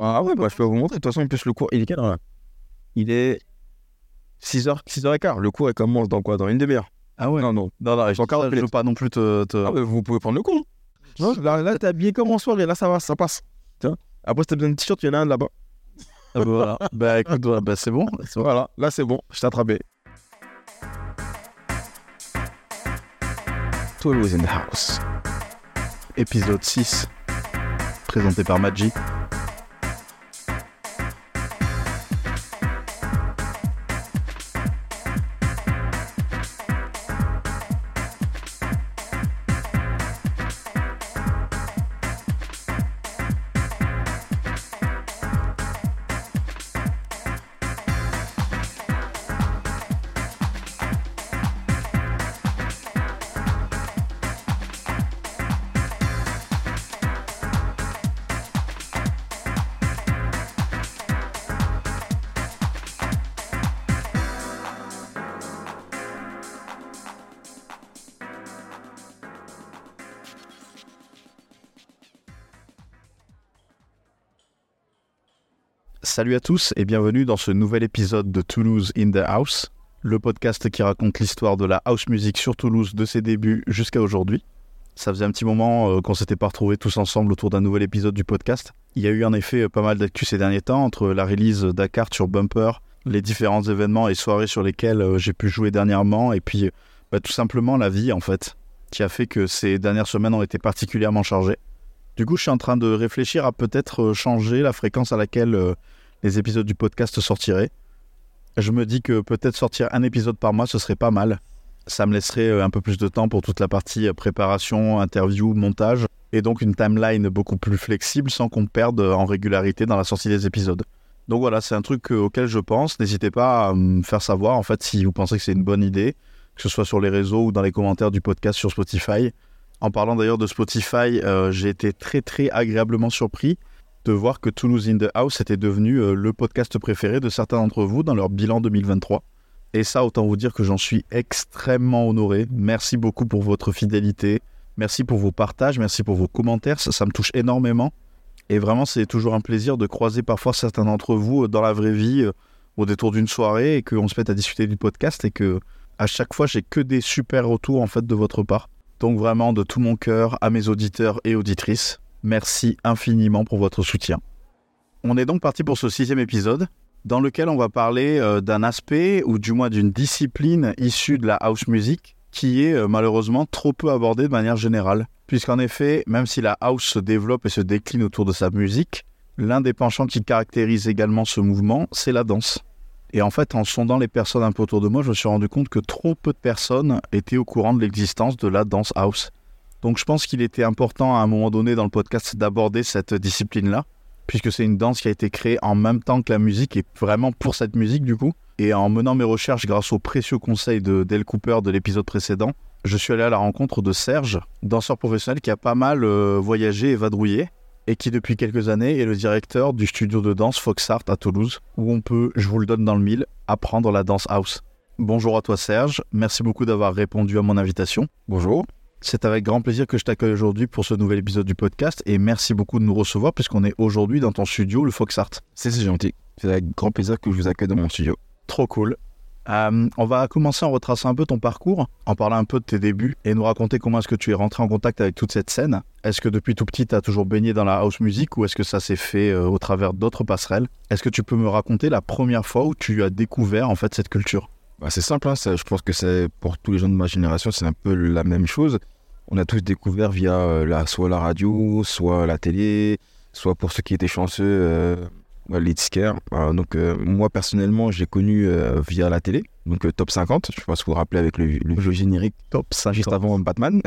Ah ouais, bah, je peux vous montrer. De toute façon, en plus, le cours, il est quelle heure là? Il est 6h, 6h15. Le cours, il commence dans quoi Dans une demi-heure. Ah ouais Non, non. Non, non, je, appelé. veux pas non plus te. te- Ah ouais, vous pouvez prendre le cours. Non, là, là t'es habillé comme en soirée. Là, ça va, ça passe. Vois Après, si t'as besoin de t-shirt, il y en a un là-bas. Ah bah voilà. bah écoute, voilà, bah, c'est bon. Voilà, là, c'est bon. Je t'ai attrapé. Toulouse in the house. Épisode 6. Présenté par Maggi. Salut à tous et bienvenue dans ce nouvel épisode de Toulouse in the House, le podcast qui raconte l'histoire de la house music sur Toulouse de ses débuts jusqu'à aujourd'hui. Ça faisait un petit moment euh, qu'on s'était pas retrouvés tous ensemble autour d'un nouvel épisode du podcast. Il y a eu en effet euh, pas mal d'actu ces derniers temps entre la release Dakar sur Bumper, les différents événements et soirées sur lesquels euh, j'ai pu jouer dernièrement et puis bah, tout simplement la vie en fait qui a fait que ces dernières semaines ont été particulièrement chargées. Du coup, je suis en train de réfléchir à peut-être changer la fréquence à laquelle les épisodes du podcast sortiraient. Je me dis que peut-être sortir un épisode par mois, ce serait pas mal. Ça me laisserait euh, un peu plus de temps pour toute la partie euh, préparation, interview, montage, et donc une timeline beaucoup plus flexible sans qu'on perde euh, en régularité dans la sortie des épisodes. Donc voilà, c'est un truc auquel je pense. N'hésitez pas à me faire savoir en fait si vous pensez que c'est une bonne idée, que ce soit sur les réseaux ou dans les commentaires du podcast sur Spotify. En parlant d'ailleurs de Spotify, j'ai été très très agréablement surpris de voir que Toulouse in the House était devenu euh, le podcast préféré de certains d'entre vous dans leur bilan 2023. Et ça, autant vous dire que j'en suis extrêmement honoré. Merci beaucoup pour votre fidélité. Merci pour vos partages, merci pour vos commentaires. Ça, ça me touche énormément. Et vraiment, c'est toujours un plaisir de croiser parfois certains d'entre vous euh, dans la vraie vie, euh, au détour d'une soirée, et qu'on se mette à discuter du podcast, et que à chaque fois, j'ai que des super retours en fait de votre part. Donc vraiment, de tout mon cœur, à mes auditeurs et auditrices, merci infiniment pour votre soutien. On est donc parti pour ce sixième épisode, dans lequel on va parler euh, d'un aspect, ou du moins d'une discipline issue de la house music, qui est euh, malheureusement trop peu abordée de manière générale. Puisqu'en effet, même si la house se développe et se décline autour de sa musique, l'un des penchants qui caractérise également ce mouvement, c'est la danse. Et en fait, en sondant les personnes un peu autour de moi, je me suis rendu compte que trop peu de personnes étaient au courant de l'existence de la danse house. Donc je pense qu'il était important à un moment donné dans le podcast d'aborder cette discipline-là, puisque c'est une danse qui a été créée en même temps que la musique et vraiment pour cette musique du coup. Et en menant mes recherches grâce aux précieux conseils de Del Cooper de l'épisode précédent, je suis allé à la rencontre de Serge, danseur professionnel qui a pas mal euh, voyagé et vadrouillé, et qui depuis quelques années est le directeur du studio de danse Fox Art à Toulouse, où on peut, je vous le donne dans le mille, apprendre la danse house. Bonjour à toi Serge, merci beaucoup d'avoir répondu à mon invitation. Bonjour. C'est avec grand plaisir que je t'accueille aujourd'hui pour ce nouvel épisode du podcast et merci beaucoup de nous recevoir puisqu'on est aujourd'hui dans ton studio, le Fox Art. C'est gentil. C'est avec grand plaisir que je vous accueille dans mon studio. Trop cool. Euh, on va commencer en retraçant un peu ton parcours, en parlant un peu de tes débuts et nous raconter comment est-ce que tu es rentré en contact avec toute cette scène. Est-ce que depuis tout petit, tu as toujours baigné dans la house music ou est-ce que ça s'est fait euh, au travers d'autres passerelles? Est-ce que tu peux me raconter la première fois où tu as découvert en fait cette culture? Bah, c'est simple, hein, ça, je pense que c'est pour tous les gens de ma génération, c'est un peu la même chose. On a tous découvert via euh, la, soit la radio, soit la télé, soit pour ceux qui étaient chanceux, euh, ouais, les disquaires. Euh, donc euh, moi personnellement, j'ai connu euh, via la télé, donc Top 50, je pense que vous vous rappelez avec le, le jeu générique Top 5 juste avant Batman.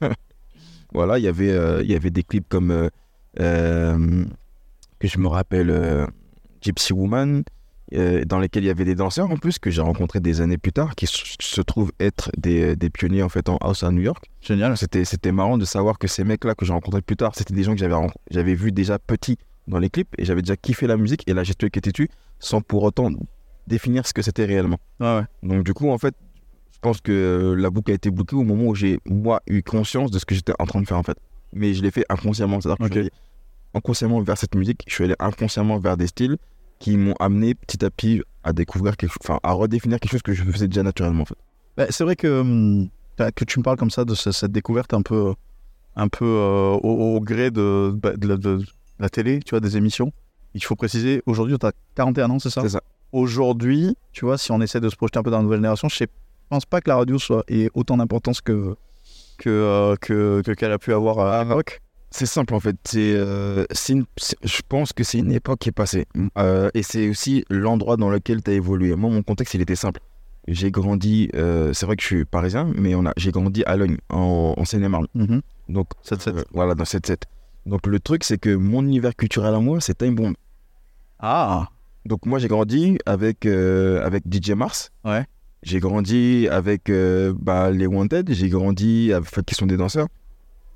voilà, il y avait, il y avait des clips comme que je me rappelle Gypsy Woman, euh, dans lesquels il y avait des danseurs en plus que j'ai rencontrés des années plus tard, qui se trouvent être des, des pionniers en fait en house à New York. Génial. C'était, c'était marrant de savoir que ces mecs-là que j'ai rencontrés plus tard, c'était des gens que j'avais, j'avais vu déjà petits dans les clips et j'avais déjà kiffé la musique et la gestuelle qui était dessus sans pour autant définir ce que c'était réellement. Ouais, ouais. Donc du coup, en fait, je pense que euh, la boucle a été bouclée au moment où j'ai, moi, eu conscience de ce que j'étais en train de faire, en fait. Mais je l'ai fait inconsciemment. C'est-à-dire que Ok. je l'ai- inconsciemment vers cette musique, je suis allé inconsciemment vers des styles qui m'ont amené petit à petit à découvrir quelque chose, enfin à redéfinir quelque chose que je faisais déjà naturellement en fait. Bah, c'est vrai que, hum, que tu me parles comme ça de ce- cette découverte un peu, un peu euh, au, au gré de, bah, de la- de la télé, tu vois, des émissions. Il faut préciser, aujourd'hui, tu as 41 ans, c'est ça? C'est ça. Aujourd'hui, tu vois, si on essaie de se projeter un peu dans la nouvelle génération, je ne pense pas que la radio soit ait autant d'importance que que euh, que que- qu'elle a pu avoir à l'époque. C'est simple en fait. C'est, euh, c'est je pense que c'est une époque qui est passée. Euh, et c'est aussi l'endroit dans lequel tu as évolué. Moi, mon contexte, il était simple. J'ai grandi, euh, c'est vrai que je suis parisien, mais on a, j'ai grandi à Logne, en, en Seine-et-Marne. Mhm. Donc, 7-7. euh, voilà, dans 7-7. Donc, le truc, c'est que mon univers culturel à moi, c'est Time Bomb. Ah, Donc, moi, j'ai grandi avec, avec DJ Mars. Ouais. J'ai grandi avec bah, les Wanted. J'ai grandi avec, qui sont des danseurs.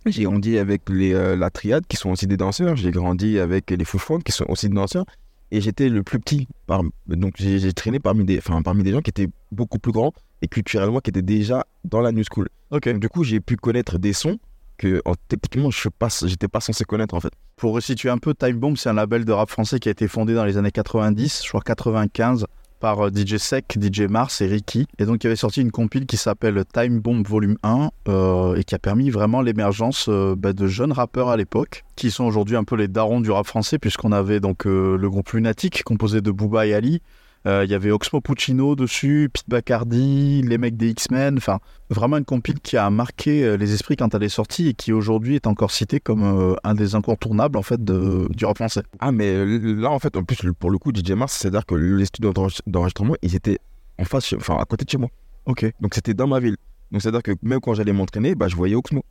J'ai grandi avec les, euh, la Triade, qui sont aussi des danseurs. J'ai grandi avec les Fouchons, qui sont aussi des danseurs. Et j'étais le plus petit. Par... Donc, j'ai traîné parmi des, enfin, parmi des gens qui étaient beaucoup plus grands et culturellement qui étaient déjà dans la New School. Donc, du coup, j'ai pu connaître des sons que en, techniquement, je n'étais pas censé connaître en fait. Pour resituer un peu, Time Bomb, c'est un label de rap français qui a été fondé dans les années 90, je crois 95, par euh, DJ Sec, DJ Mars et Ricky. Et donc, il avait sorti une compile qui s'appelle Time Bomb Volume 1 euh, et qui a permis vraiment l'émergence euh, bah, de jeunes rappeurs à l'époque, qui sont aujourd'hui un peu les darons du rap français, puisqu'on avait donc le groupe Lunatic, composé de Booba et Ali. Euh, Il y avait Oxmo Puccino dessus, Pete Bacardi, les mecs des X-Men, enfin vraiment une compile qui a marqué euh, les esprits quand elle est sortie et qui aujourd'hui est encore citée comme euh, un des incontournables en fait de, du rap français. Ah, mais euh, là, en fait, en plus, pour le coup, DJ Mars, c'est-à-dire que les studios d'enregistre- d'enregistrement, ils étaient en face, enfin, à côté de chez moi. Ok. Donc, c'était dans ma ville. Donc, c'est-à-dire que même quand j'allais m'entraîner, bah, je voyais Oxmo.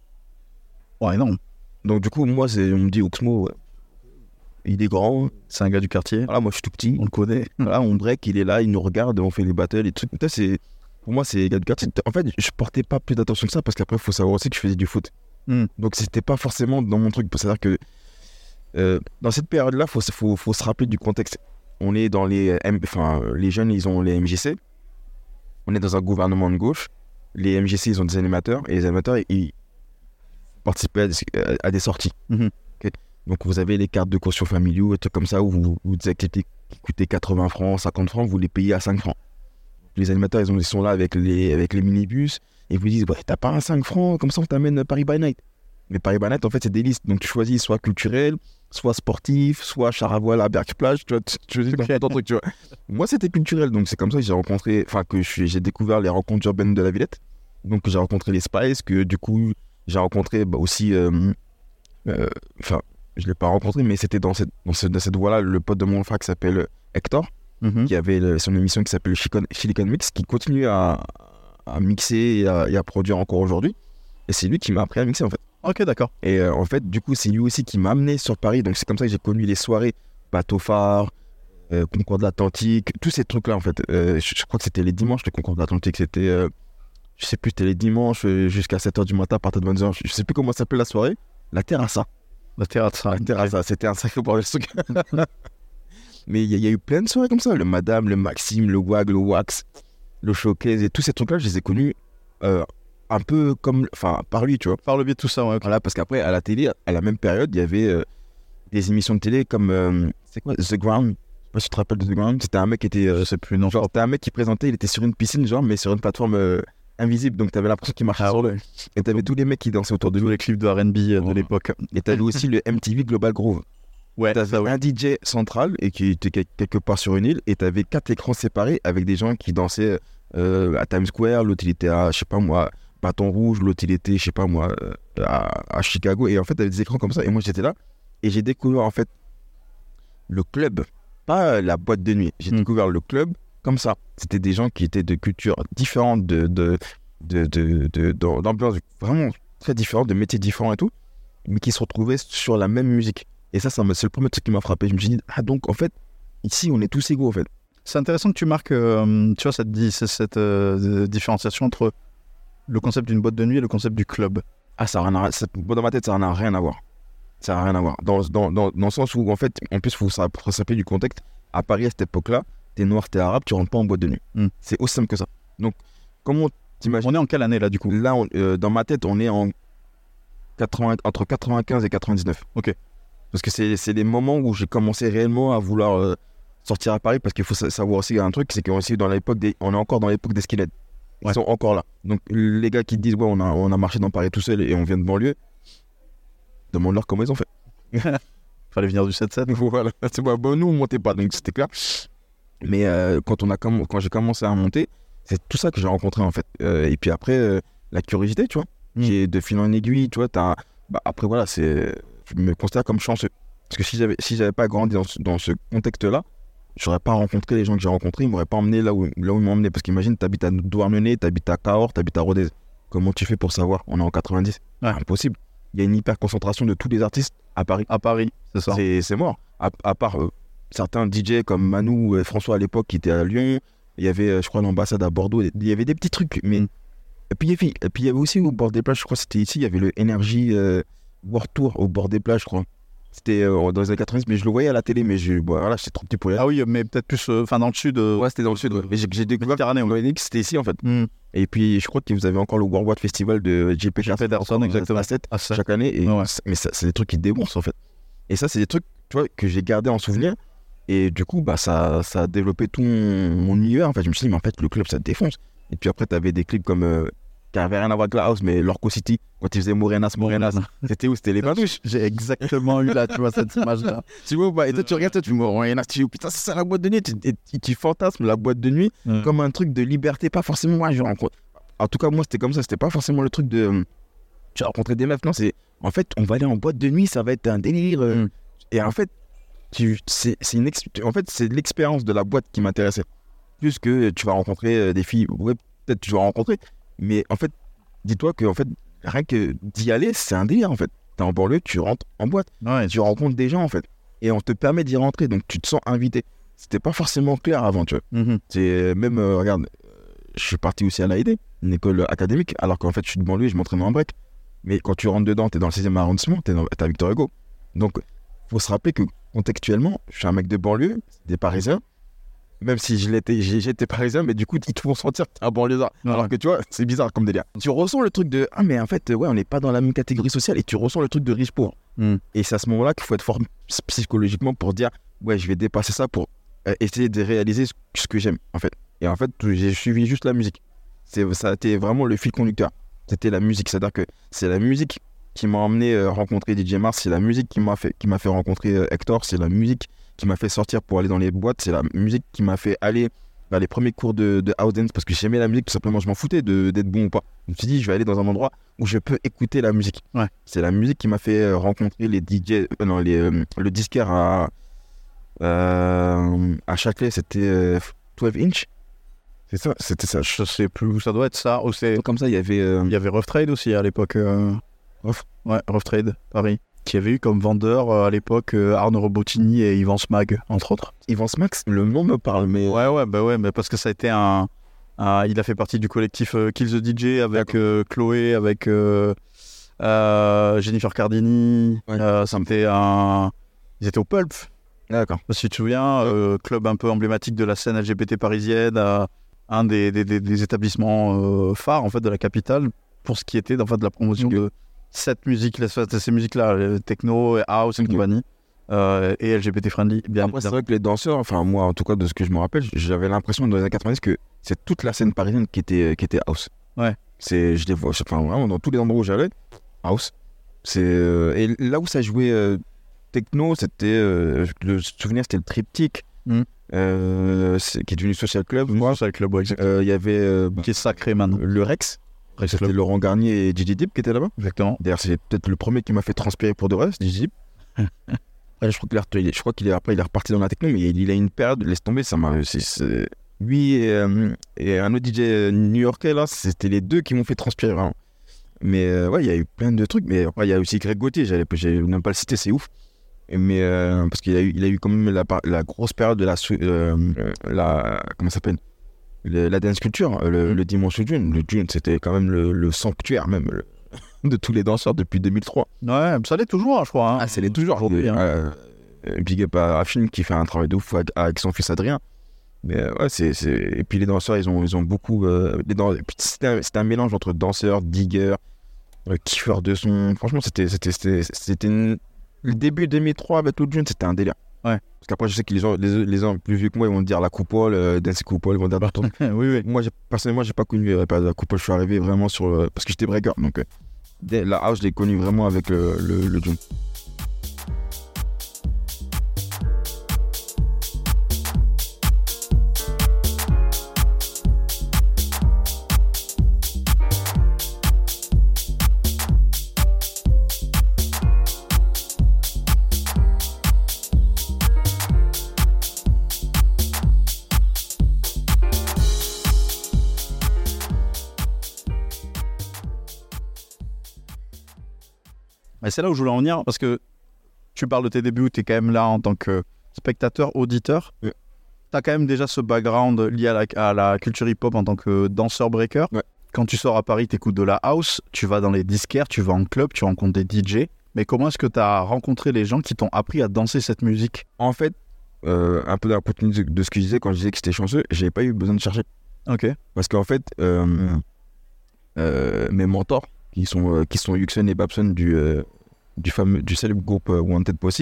Ouais, non, Donc, du coup, moi, on me dit Oxmo, ouais. Il est grand. c'est un gars du quartier, Voilà, moi, je suis tout petit. on le connaît. Voilà, on break, il est là, il nous regarde, on fait les battles et trucs. C'est. Pour moi, c'est gars de quartier. En fait, je portais pas plus d'attention que ça parce qu'après, il faut savoir aussi que je faisais du foot. Hmm. Donc, c'était pas forcément dans mon truc. C'est-à-dire que euh, dans cette période-là, il faut, se- faut, faut se rappeler du contexte. On est dans les. M- Enfin, euh, les jeunes, ils ont les MJC. On est dans un gouvernement de gauche. Les MJC, ils ont des animateurs. Et les animateurs, ils participaient à des, à des sorties. Ok. Donc, vous avez les cartes de caution familiaux, et trucs comme ça, où vous, vous qui coûtaient 80 francs, 50 francs, vous les payez à 5 francs. Les animateurs, ils, ont- ils sont là avec les, avec les minibus et ils vous disent ouais, T'as pas un 5 francs, comme ça on t'amène Paris by Night. Mais Paris by Night, en fait, c'est des listes. Donc tu choisis soit culturel, soit sportif, soit char à voile à Berck Plage. Tu vois, tu, tu choisis Ok. ton truc, tu vois. Moi, c'était culturel. Donc c'est comme ça que j'ai rencontré, enfin, que j'ai découvert les rencontres urbaines de la Villette. Donc j'ai rencontré les Spice, que du coup, j'ai rencontré bah, aussi. euh, euh, Enfin, je l'ai pas rencontré, mais c'était dans cette, dans cette, dans cette voie-là, le pote de mon frère qui s'appelle Hector Mhm. qui avait le- son émission qui s'appelle Silicon, Mix, qui continue à, à mixer et à, et à produire encore aujourd'hui. Et c'est lui qui m'a appris à mixer en fait. Ok, d'accord. Et euh, en fait, du coup, c'est lui aussi qui m'a amené sur Paris. Donc c'est comme ça que j'ai connu les soirées Bateau Phare, euh, Concours de l'Atlantique, tous ces trucs-là en fait. Euh, je, je crois que c'était les dimanches, le Concours de l'Atlantique. C'était, je sais plus, c'était les dimanches jusqu'à 7h du matin à partir de 22h. Je, je sais plus comment s'appelle la soirée. La Terrassa. La terrasse. La Terrassa, c'était un sacré bordel ce truc. Mais il y, a- il y a eu plein de soirées comme ça. Le Madame, le Maxime, le Wag, le Wax, le Showcase et tous ces trucs-là, je les ai connus euh, un peu comme. Enfin, par lui, tu vois. Par le biais de tout ça, ouais. Voilà, parce qu'après, à la télé, à la même période, il y avait euh, des émissions de télé comme. euh, c'est quoi? The Ground Je sais pas si tu te rappelles de The Ground. C'était un mec qui était. Je sais plus, non. genre, c'était un mec qui présentait, il était sur une piscine, genre, mais sur une plateforme invisible. Donc, t'avais l'impression qu'il marchait Ah sur le. Et t'avais tous les mecs qui dansaient autour de Tous lui. les clips de R&B euh, de l'époque. Et t'avais aussi le MTV Global Groove. Ouais, T'avais un DJ central et qui était quel- quelque part sur une île et t'avais quatre écrans séparés avec des gens qui dansaient euh, à Times Square, l'autre il était à, je sais pas moi, Bâton Rouge, l'autre il était, je sais pas moi, euh, à, à Chicago. Et en fait, t'avais des écrans comme ça et moi j'étais là et j'ai découvert en fait le club, pas la boîte de nuit. J'ai Hmm. découvert le club comme ça. C'était des gens qui étaient de cultures différentes, de, de, de, de, d'ambiance vraiment très différentes, de métiers différents et tout, mais qui se retrouvaient sur la même musique. Et ça, c'est le premier truc qui m'a frappé. Je me suis dit, ah donc en fait, ici on est tous égaux en fait. C'est intéressant que tu marques, euh, tu vois, cette, cette, euh, différenciation entre le concept d'une boîte de nuit et le concept du club. Ah, ça a rien à, ça- dans ma tête, ça n'a rien à voir. Ça n'a rien à voir. Dans, dans, dans, dans le sens où, en fait, en plus, il faut s'appeler du contexte. À Paris, à cette époque-là, t'es noir, t'es arabe, tu rentres pas en boîte de nuit. Hmm. C'est aussi simple que ça. Donc, comment t'imagines On est en quelle année là du coup? Là, on- euh, dans ma tête, on est en 80, entre 95 et 99. Ok. Parce que c'est les moments où j'ai commencé réellement à vouloir euh, sortir à Paris. Parce qu'il faut sa- savoir aussi un truc, c'est qu'on est, dans l'époque des- on est encore dans l'époque des skinheads. Ils Ouais. sont encore là. Donc les gars qui disent, ouais, on a, on a marché dans Paris tout seul et on vient de banlieue, demande-leur comment ils ont fait. Fallait venir du 7-7. voilà. C'est bon, nous, on montait pas, donc c'était clair. Mais euh, quand, on a comm- quand j'ai commencé à monter, c'est tout ça que j'ai rencontré en fait. Euh, et puis après, euh, la curiosité, tu vois, Mm. est de fil en aiguille, tu vois. Bah, après, voilà, je me considère comme chanceux. Parce que si j'avais si j'avais pas grandi dans ce, dans ce contexte-là, j'aurais pas rencontré les gens que j'ai rencontrés, ils m'auraient pas emmené là où, là où ils m'ont emmené. Parce qu'imagine, t'habites à Douarnenez, t'habites à Cahors, t'habites à Rodez. Comment tu fais pour savoir? On est en 90. Ouais. Impossible. Il y a une hyper concentration de tous les artistes à Paris. À Paris, c'est ça. C'est c'est mort. À, à part certains DJ comme Manu et François à l'époque qui étaient à Lyon. Il y avait, euh, je crois, l'ambassade à Bordeaux. Il y avait des petits trucs. Mais... Mm. Et, puis, il y avait, et puis il y avait aussi au bord des plages, je crois que c'était ici, il y avait le Energy euh, World Tour au bord des plages, je crois. C'était euh, dans les années 90, mais je le voyais à la télé, mais je, bon, voilà, j'étais trop petit pour y aller. Ah oui, mais peut-être plus euh, enfin dans le sud. euh, ouais, c'était dans le sud. ouais. Mais j'ai découvert que c'était ici, en fait. hmm. Et puis, je crois que vous avez encore le World Wide Festival de JP Federson, exactement. 7 Ah, chaque année. Et Ouais, Mais c'est des trucs qui déboursent en fait. Et ça, c'est des trucs tu vois, que j'ai gardé en souvenir. Et du coup, bah, ça, ça a développé tout mon, mon univers. En fait, je me suis dit, mais en fait, le club, ça te défonce. Et puis après, tu avais des clips comme. euh, qui n'avaient rien à voir avec la house, mais Lorco City, quand ils faisaient Morenas, Morenas. C'était où? C'était les Bandouches. J'ai exactement eu là, tu vois, cette image-là. Tu vois, bah, et toi, tu regardes, toi, tu me Morenas, tu dis, oh, putain, c'est ça la boîte de nuit. Tu, et tu- tu fantasmes la boîte de nuit comme un truc de liberté, pas forcément moi, je rencontre. En tout cas, moi, c'était comme ça. C'était pas forcément le truc de. euh, Tu as rencontré des meufs. Non, c'est. En fait, on va aller en boîte de nuit, ça va être un délire. euh. Mm. Et en fait, tu, c'est, c'est une en fait, c'est l'expérience de la boîte qui m'intéressait. Plus que tu vas rencontrer euh, des filles. Ouais, peut-être tu vas rencontrer. Mais en fait, dis-toi que en fait, rien que d'y aller, c'est un délire en fait. T'es en banlieue, tu rentres en boîte, Ouais, tu rencontres des gens en fait. Et on te permet d'y rentrer, donc tu te sens invité. C'était pas forcément clair avant, tu vois. Mhm. C'est euh, même, euh, regarde, euh, je suis parti aussi à l'AED, une école académique, alors qu'en fait, je suis de banlieue et je m'entraîne en break. Mais quand tu rentres dedans, tu es dans le 6e arrondissement, tu es, à Victor Hugo. Donc, faut se rappeler que contextuellement, je suis un mec de banlieue, des Parisiens. Même si j'étais parisien, mais du coup, ils te font sentir que t'es un banlieusard. Ouais. Alors que tu vois, c'est bizarre comme délire. Tu ressens le truc de Ah, mais en fait, ouais, on n'est pas dans la même catégorie sociale et tu ressens le truc de riche pauvre. Mm. Et c'est à ce moment-là qu'il faut être fort ps- psychologiquement pour dire Ouais, je vais dépasser ça pour euh, essayer de réaliser ce, ce que j'aime, en fait. Et en fait, j'ai suivi juste la musique. C'est, ça a été vraiment le fil conducteur. C'était la musique. C'est-à-dire que c'est la musique qui m'a emmené euh, rencontrer DJ Mars, c'est la musique qui m'a fait, qui m'a fait rencontrer euh, Hector, c'est la musique qui m'a fait sortir pour aller dans les boîtes, c'est la musique qui m'a fait aller vers les premiers cours de, de house dance parce que j'aimais la musique, tout simplement, je m'en foutais de, d'être bon ou pas. Je me suis dit, je vais aller dans un endroit où je peux écouter la musique. Ouais. C'est la musique qui m'a fait euh, rencontrer les DJ, euh, non, les, euh, le disquaire à, euh, à Châtelet, c'était euh, 12 inch. C'est ça, c'était ça. Je sais plus où ça doit être ça. Ou c'est... Comme ça, il y avait. Il y avait Rough Trade aussi à l'époque. Euh, Rough Ouais, Rough Trade, Paris. Qui avait eu comme vendeur euh, à l'époque euh, Arnaud Robotini et Yvan Smag, entre autres. Yvan Smax, le nom me parle, mais. Ouais, ouais, bah ouais, mais parce que ça a été un. un- il a fait partie du collectif euh, Kill the DJ avec euh, Chloé, avec euh, euh, Jennifer Cardini. Ouais. Euh, C'était un. Ils étaient au Pulp, D'accord. si tu te souviens, euh, club un peu emblématique de la scène LGBT parisienne, euh, un des, des- des- des établissements euh, phares en fait de la capitale pour ce qui était en fait de la promotion de cette musique, ces musiques-là, le techno, house et compagnie, euh, et LGBT friendly, bien Après, c'est vrai que les danseurs, enfin, moi, en tout cas, de ce que je me rappelle, j'avais l'impression dans les années 90 que c'est toute la scène parisienne qui était, qui était house. Ouais. C'est, je les vois, enfin, vraiment, dans tous les endroits où j'allais, house. C'est, euh, et là où ça jouait euh, techno, c'était, euh, le souvenir, c'était le triptyque, euh, c'est- qui est devenu Social Club. moi. Bois, exactement. Euh, Il y avait euh, qui est sacré maintenant. le Rex c'était. Laurent Garnier et Gigi Dip qui étaient là-bas. Exactement. D'ailleurs, c'est peut-être le premier qui m'a fait transpirer pour de vrai, Gigi Dip. Après, je crois qu'il est, je crois qu'il est après il est reparti dans la techno, mais il, a une période, laisse tomber, ça m'a. Lui et, euh, et un autre DJ new-yorkais là, c'était les deux qui m'ont fait transpirer vraiment. Mais euh, ouais, il y a eu plein de trucs, mais après il y a aussi Greg Gauthier, j'allais, j'ai même pas le citer, c'est ouf. Mais euh, parce qu'il a eu, il a eu quand même la, grosse période de la comment ça s'appelle, Le- la dance culture, euh, le, le dimanche June. Le June, c'était quand même le, le sanctuaire même le- de tous les danseurs depuis 2003. Ouais, ça l'est toujours, hein, je crois. hein. Ah, c'est les toujours. Aujourd'hui, hein. Euh, euh, big up à Affin qui fait un travail de ouf avec, son fils Adrien. Mais euh, ouais, c'est, Et puis les danseurs, ils ont, ils ont beaucoup. euh, les dan- et puis C'était un, mélange entre danseurs, diggers, euh, kiffeurs de son. Franchement, c'était, c'était, c'était, c'était une le début 2003 avec Jon, c'était un délire. Ouais. Parce qu'après, je sais que les gens, les, les gens plus vieux que moi, ils vont dire la coupole, euh, Dance Coupole, ils vont dire d'autres oui, oui. Moi, personnellement, j'ai pas connu la période de la coupole. Je suis arrivé vraiment sur. euh, parce que j'étais breaker. Donc, euh, dès- la house, je l'ai connu vraiment avec le, le, le Jon. Mais c'est là où je voulais en venir parce que tu parles de tes débuts, tu es quand même là en tant que spectateur, auditeur. Ouais. Tu as quand même déjà ce background lié à la, à la culture hip-hop en tant que danseur breaker. Ouais. Quand tu sors à Paris, tu écoutes de la house, tu vas dans les disquaires, tu vas en club, tu rencontres des DJ. Mais comment est-ce que tu as rencontré les gens qui t'ont appris à danser cette musique? En fait, euh, un peu dans la continuité de ce que je disais quand je disais que j'étais chanceux, j'avais pas eu besoin de chercher. Ok. Parce qu'en fait, euh, euh, mes mentors, qui sont, euh, qui sont et Babson du, euh, du, fameux, du célèbre groupe euh, Wanted Posse,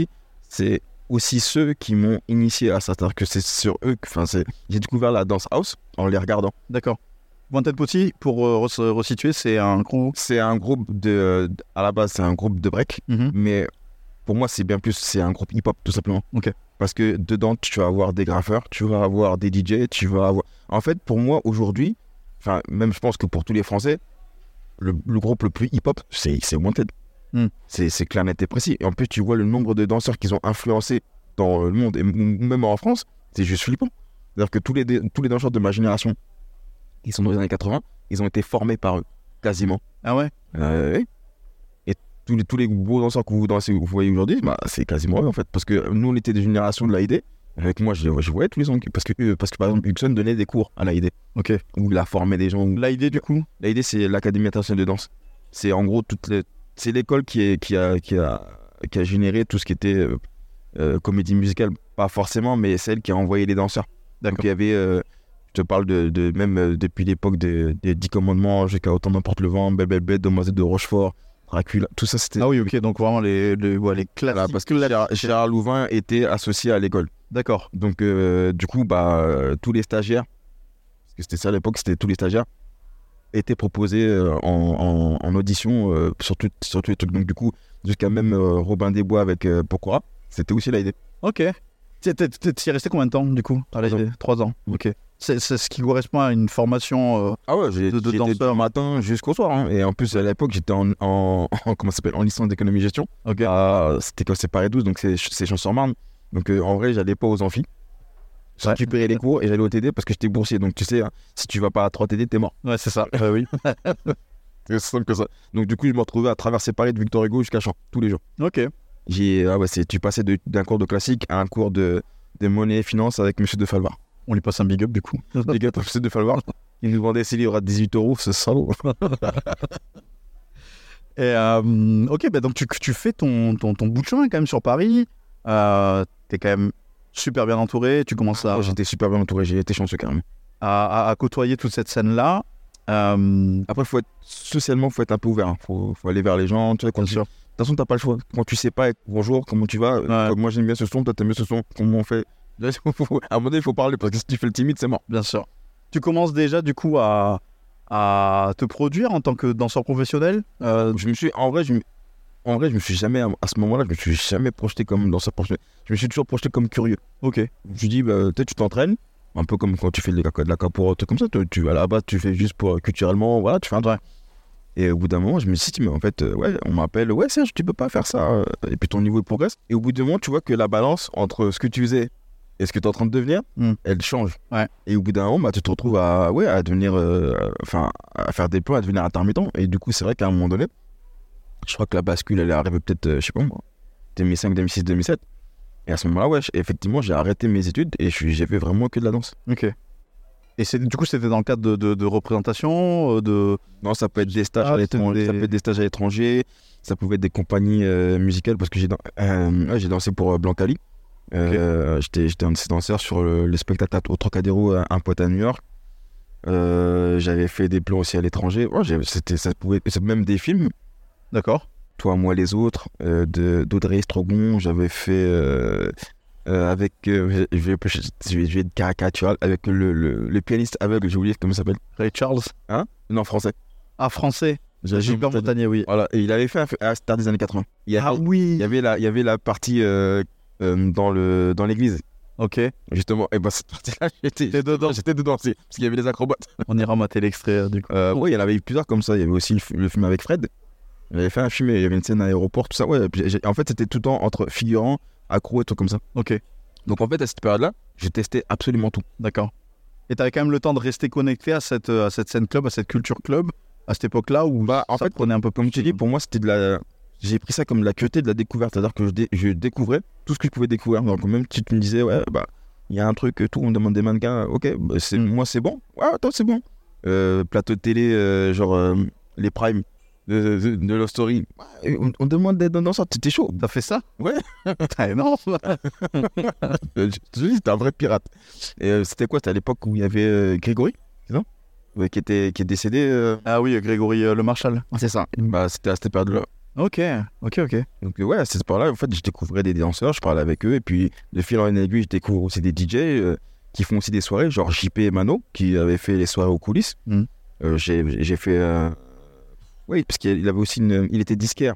c'est aussi ceux qui m'ont initié à ça. C'est-à-dire que c'est sur eux que j'ai découvert la dance house en les regardant. D'accord. Wanted Potty, pour euh, re- resituer, c'est un gros. C'est un groupe de. À la base, c'est un groupe de break, Mhm. mais pour moi, c'est bien plus. C'est un groupe hip-hop, tout simplement. Ok. Parce que dedans, tu vas avoir des graffeurs, tu vas avoir des DJ, tu vas avoir. En fait, pour moi, aujourd'hui, enfin, même je pense que pour tous les Français, le, le groupe le plus hip-hop, c'est c'est Wanted. Hmm. C'est clair, net et précis. Et en plus, tu vois le nombre de danseurs qu'ils ont influencé dans le monde, et même en France, c'est juste flippant. C'est-à-dire que tous les, dé- tous les danseurs de ma génération, qui sont dans les années 80, ils ont été formés par eux, quasiment. Ah ouais? Euh, oui. Et tous les, tous les beaux danseurs que vous dansez, vous voyez aujourd'hui, bah, c'est quasiment eux en fait. Parce que nous, on était des générations de l'AID. Avec moi, je, je voyais tous les ans. Parce que, euh, parce que par exemple, Huxon donnait des cours à l'AID. Ok. Où il a formé des gens. où- La idée du coup L'AID, c'est l'Académie internationale de danse. C'est en gros toute les- c'est l'école qui, est, qui, a, qui, a, qui a généré tout ce qui était euh, euh, comédie musicale. Pas forcément, mais celle qui a envoyé les danseurs. Donc il y avait, euh, je te parle de, de même depuis l'époque des, des Dix Commandements jusqu'à Autant n'importe le vent, Belle Belle Bête, Demoiselle de Rochefort, Dracula, tout ça c'était. Ah oui, ok, donc vraiment les, les, ouais, les classiques. Voilà, parce que Gérard, Gérard Louvain était associé à l'école. D'accord. Donc euh, du coup, bah, euh, tous les stagiaires, parce que c'était ça à l'époque, c'était tous les stagiaires, étaient proposés euh, en, en- en audition sur, tout- sur tous les trucs. Donc du coup, jusqu'à même Robin des Bois avec Pourquoi, c'était aussi l'idée. Ok. T'y es resté combien de temps du coup Trois ans. Trois ans? Ok. C'est ce qui correspond à une formation. Ah ouais, j'ai De- de danseur. matin jusqu'au soir. hein. Et en plus, à l'époque, j'étais en, en, en- comment s'appelle, en licence d'économie-gestion. Ok. à- C'était quand c'est Paris 12, donc c'est c'est Champs-sur-Marne. Donc euh, en vrai, j'allais pas aux amphis. Je récupérais les cours et j'allais au TD parce que j'étais boursier. Donc tu sais, hein, si tu vas pas à 3 TD, t'es mort. Ouais, c'est ça. Ouais, oui. C'est simple que ça. Donc du coup, je me retrouvais à traverser Paris de Victor Hugo jusqu'à Champs, tous les jours. Ok. J'ai, ah ouais, c'est, tu passais d'un cours de classique à un cours de, de monnaie et finance avec Monsieur de Falvar. On lui passe un big up du coup. Les gars, Monsieur de Falvar, il nous vendait ses livres à 18 euros, ce salaud. Et euh, ok, bah donc tu, tu fais ton, ton, ton bout de chemin quand même sur Paris. Euh, T'es quand même super bien entouré. Tu commences à, Oh, J'étais super bien entouré, j'ai été chanceux carrément. à, à- à côtoyer toute cette scène-là. Euh, Après, faut être, socialement, faut être un peu ouvert. hein. Faut, faut aller vers les gens. Tu vois, quand sûr. De toute façon, t'as pas le choix. Quand tu sais pas, bonjour, comment tu vas euh, Moi, j'aime bien ce son, toi, t'aimes bien ce son. Comment on fait? À un moment donné, il faut parler parce que si tu fais le timide, c'est mort. Bien sûr. Tu commences déjà du coup à, à te produire en tant que danseur professionnel. Euh, Je me suis, en vrai, je, me- en vrai, je me suis jamais, à ce moment-là, je me suis jamais projeté comme dans sa professionnel. Je me suis toujours projeté comme curieux. ok. Je me suis dit, bah, peut-être tu t'entraînes, un peu comme quand tu fais de la, de la capoeira, comme ça. Tu, à la base, tu fais juste pour euh, culturellement, voilà, tu fais un truc. Et au bout d'un moment, je me suis dit, mais en fait, euh, ouais, on m'appelle, ouais, Serge, tu peux pas faire ça. euh, Et puis ton niveau il progresse. Et au bout d'un moment, tu vois que la balance entre ce que tu faisais et ce que tu es en train de devenir, Hmm. elle change. Ouais. Et au bout d'un moment, bah, tu te retrouves à, ouais, à devenir, euh, enfin, à faire des plans, à devenir intermittent. Et du coup, c'est vrai qu'à un moment donné, je crois que la bascule, elle est arrivée peut-être, euh, je sais pas moi, 2005, 2006, 2007. Et à ce moment-là, ouais, effectivement, j'ai arrêté mes études et j'ai fait vraiment que de la danse. Ok. Et c'est du coup c'était dans le cadre de, de, de représentation, euh, de. Non, ça peut être des stages Ah, à c'était l'étranger, des- ça peut être des stages à l'étranger, ça pouvait être des compagnies euh, musicales parce que j'ai dan- euh, ouais, j'ai dansé pour Blancali. Euh, J'étais j'étais un de ces danseurs sur le, le spectacle au Trocadéro, euh, un pote à New York. J'avais fait des plans aussi à l'étranger. Ouais, c'était ça pouvait même des films. D'accord. Toi, moi, les autres, euh, de d'Audrey Strogon. J'avais fait euh, euh, avec, je, vais, je, être caricatural, avec le, le, le pianiste aveugle, j'ai oublié comment il s'appelle. Ray Charles. Non, français. Ah, français. J'ai- Gilbert Montagnier, oui. Voilà, et il avait fait un, à star des années 80. Il y avait, Ah il oui. y avait, la, il y avait la partie euh, euh, dans le dans l'église, Ok. justement. Et ben cette partie-là, j'étais dedans. j'étais dedans, c'est- parce qu'il y avait les acrobates. On ira mater l'extrait du coup. Euh, ouais, il y en avait eu plusieurs comme ça. Il y avait aussi le, le film avec Fred. Il avait fait un film, et il y avait une scène à l'aéroport, tout ça. Ouais, en fait, c'était tout le temps entre figurants, accro et tout comme ça. Ok. Donc en fait, à cette période-là, j'ai testé absolument tout. D'accord. Et t'avais quand même le temps de rester connecté à cette, euh, à cette scène club, à cette culture club, à cette époque-là où Bah, en ça fait, prenait un peu Comme tu dis, pour moi, c'était de la. J'ai pris ça comme de la curiosité, de la découverte. C'est-à-dire que je, dé- je découvrais tout ce que je pouvais découvrir. Donc même si tu me disais, ouais, bah, il y a un truc, tout, on demande des mannequins, ok, bah, c'est, moi c'est bon. Ouais, attends, c'est bon. Euh, plateau de télé, euh, genre euh, les primes de, de, de Love Story. Ouais, on, on demande d'être dans ça, t'étais chaud. T'as fait ça? Ouais. Putain, énorme. Euh, je te dis, c'était un vrai pirate. Et euh, c'était quoi? C'était à l'époque où il y avait euh, Grégory, ça Ouais, qui, était, qui est décédé. euh, Ah oui, Grégory euh, Le Marchal. C'est ça. Bah, c'était à cette période-là. Ok, ok, ok. Donc ouais, à cette période-là, en fait, je découvrais des danseurs, je parlais avec eux, et puis de fil en aiguille, je découvre aussi des DJ euh, qui font aussi des soirées, genre JP et Mano, qui avaient fait les soirées aux coulisses. J'ai j'ai fait... Oui, parce qu'il avait aussi une... Il était disquaire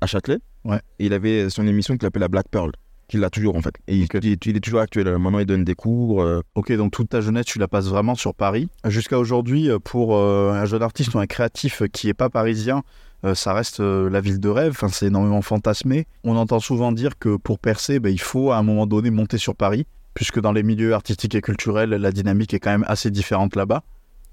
à Châtelet, Ouais. et il avait son émission qu'il appelait la Black Pearl, qu'il a toujours en fait. Et il, il- il est toujours actuel, maintenant il donne des cours. euh, Ok, donc toute ta jeunesse, tu la passes vraiment sur Paris. Jusqu'à aujourd'hui, euh, pour euh, un jeune artiste ou un créatif qui n'est pas parisien, euh, ça reste la ville de rêve. Enfin, c'est énormément fantasmé. On entend souvent dire que pour percer, ben, il faut à un moment donné monter sur Paris, puisque dans les milieux artistiques et culturels, la dynamique est quand même assez différente là-bas.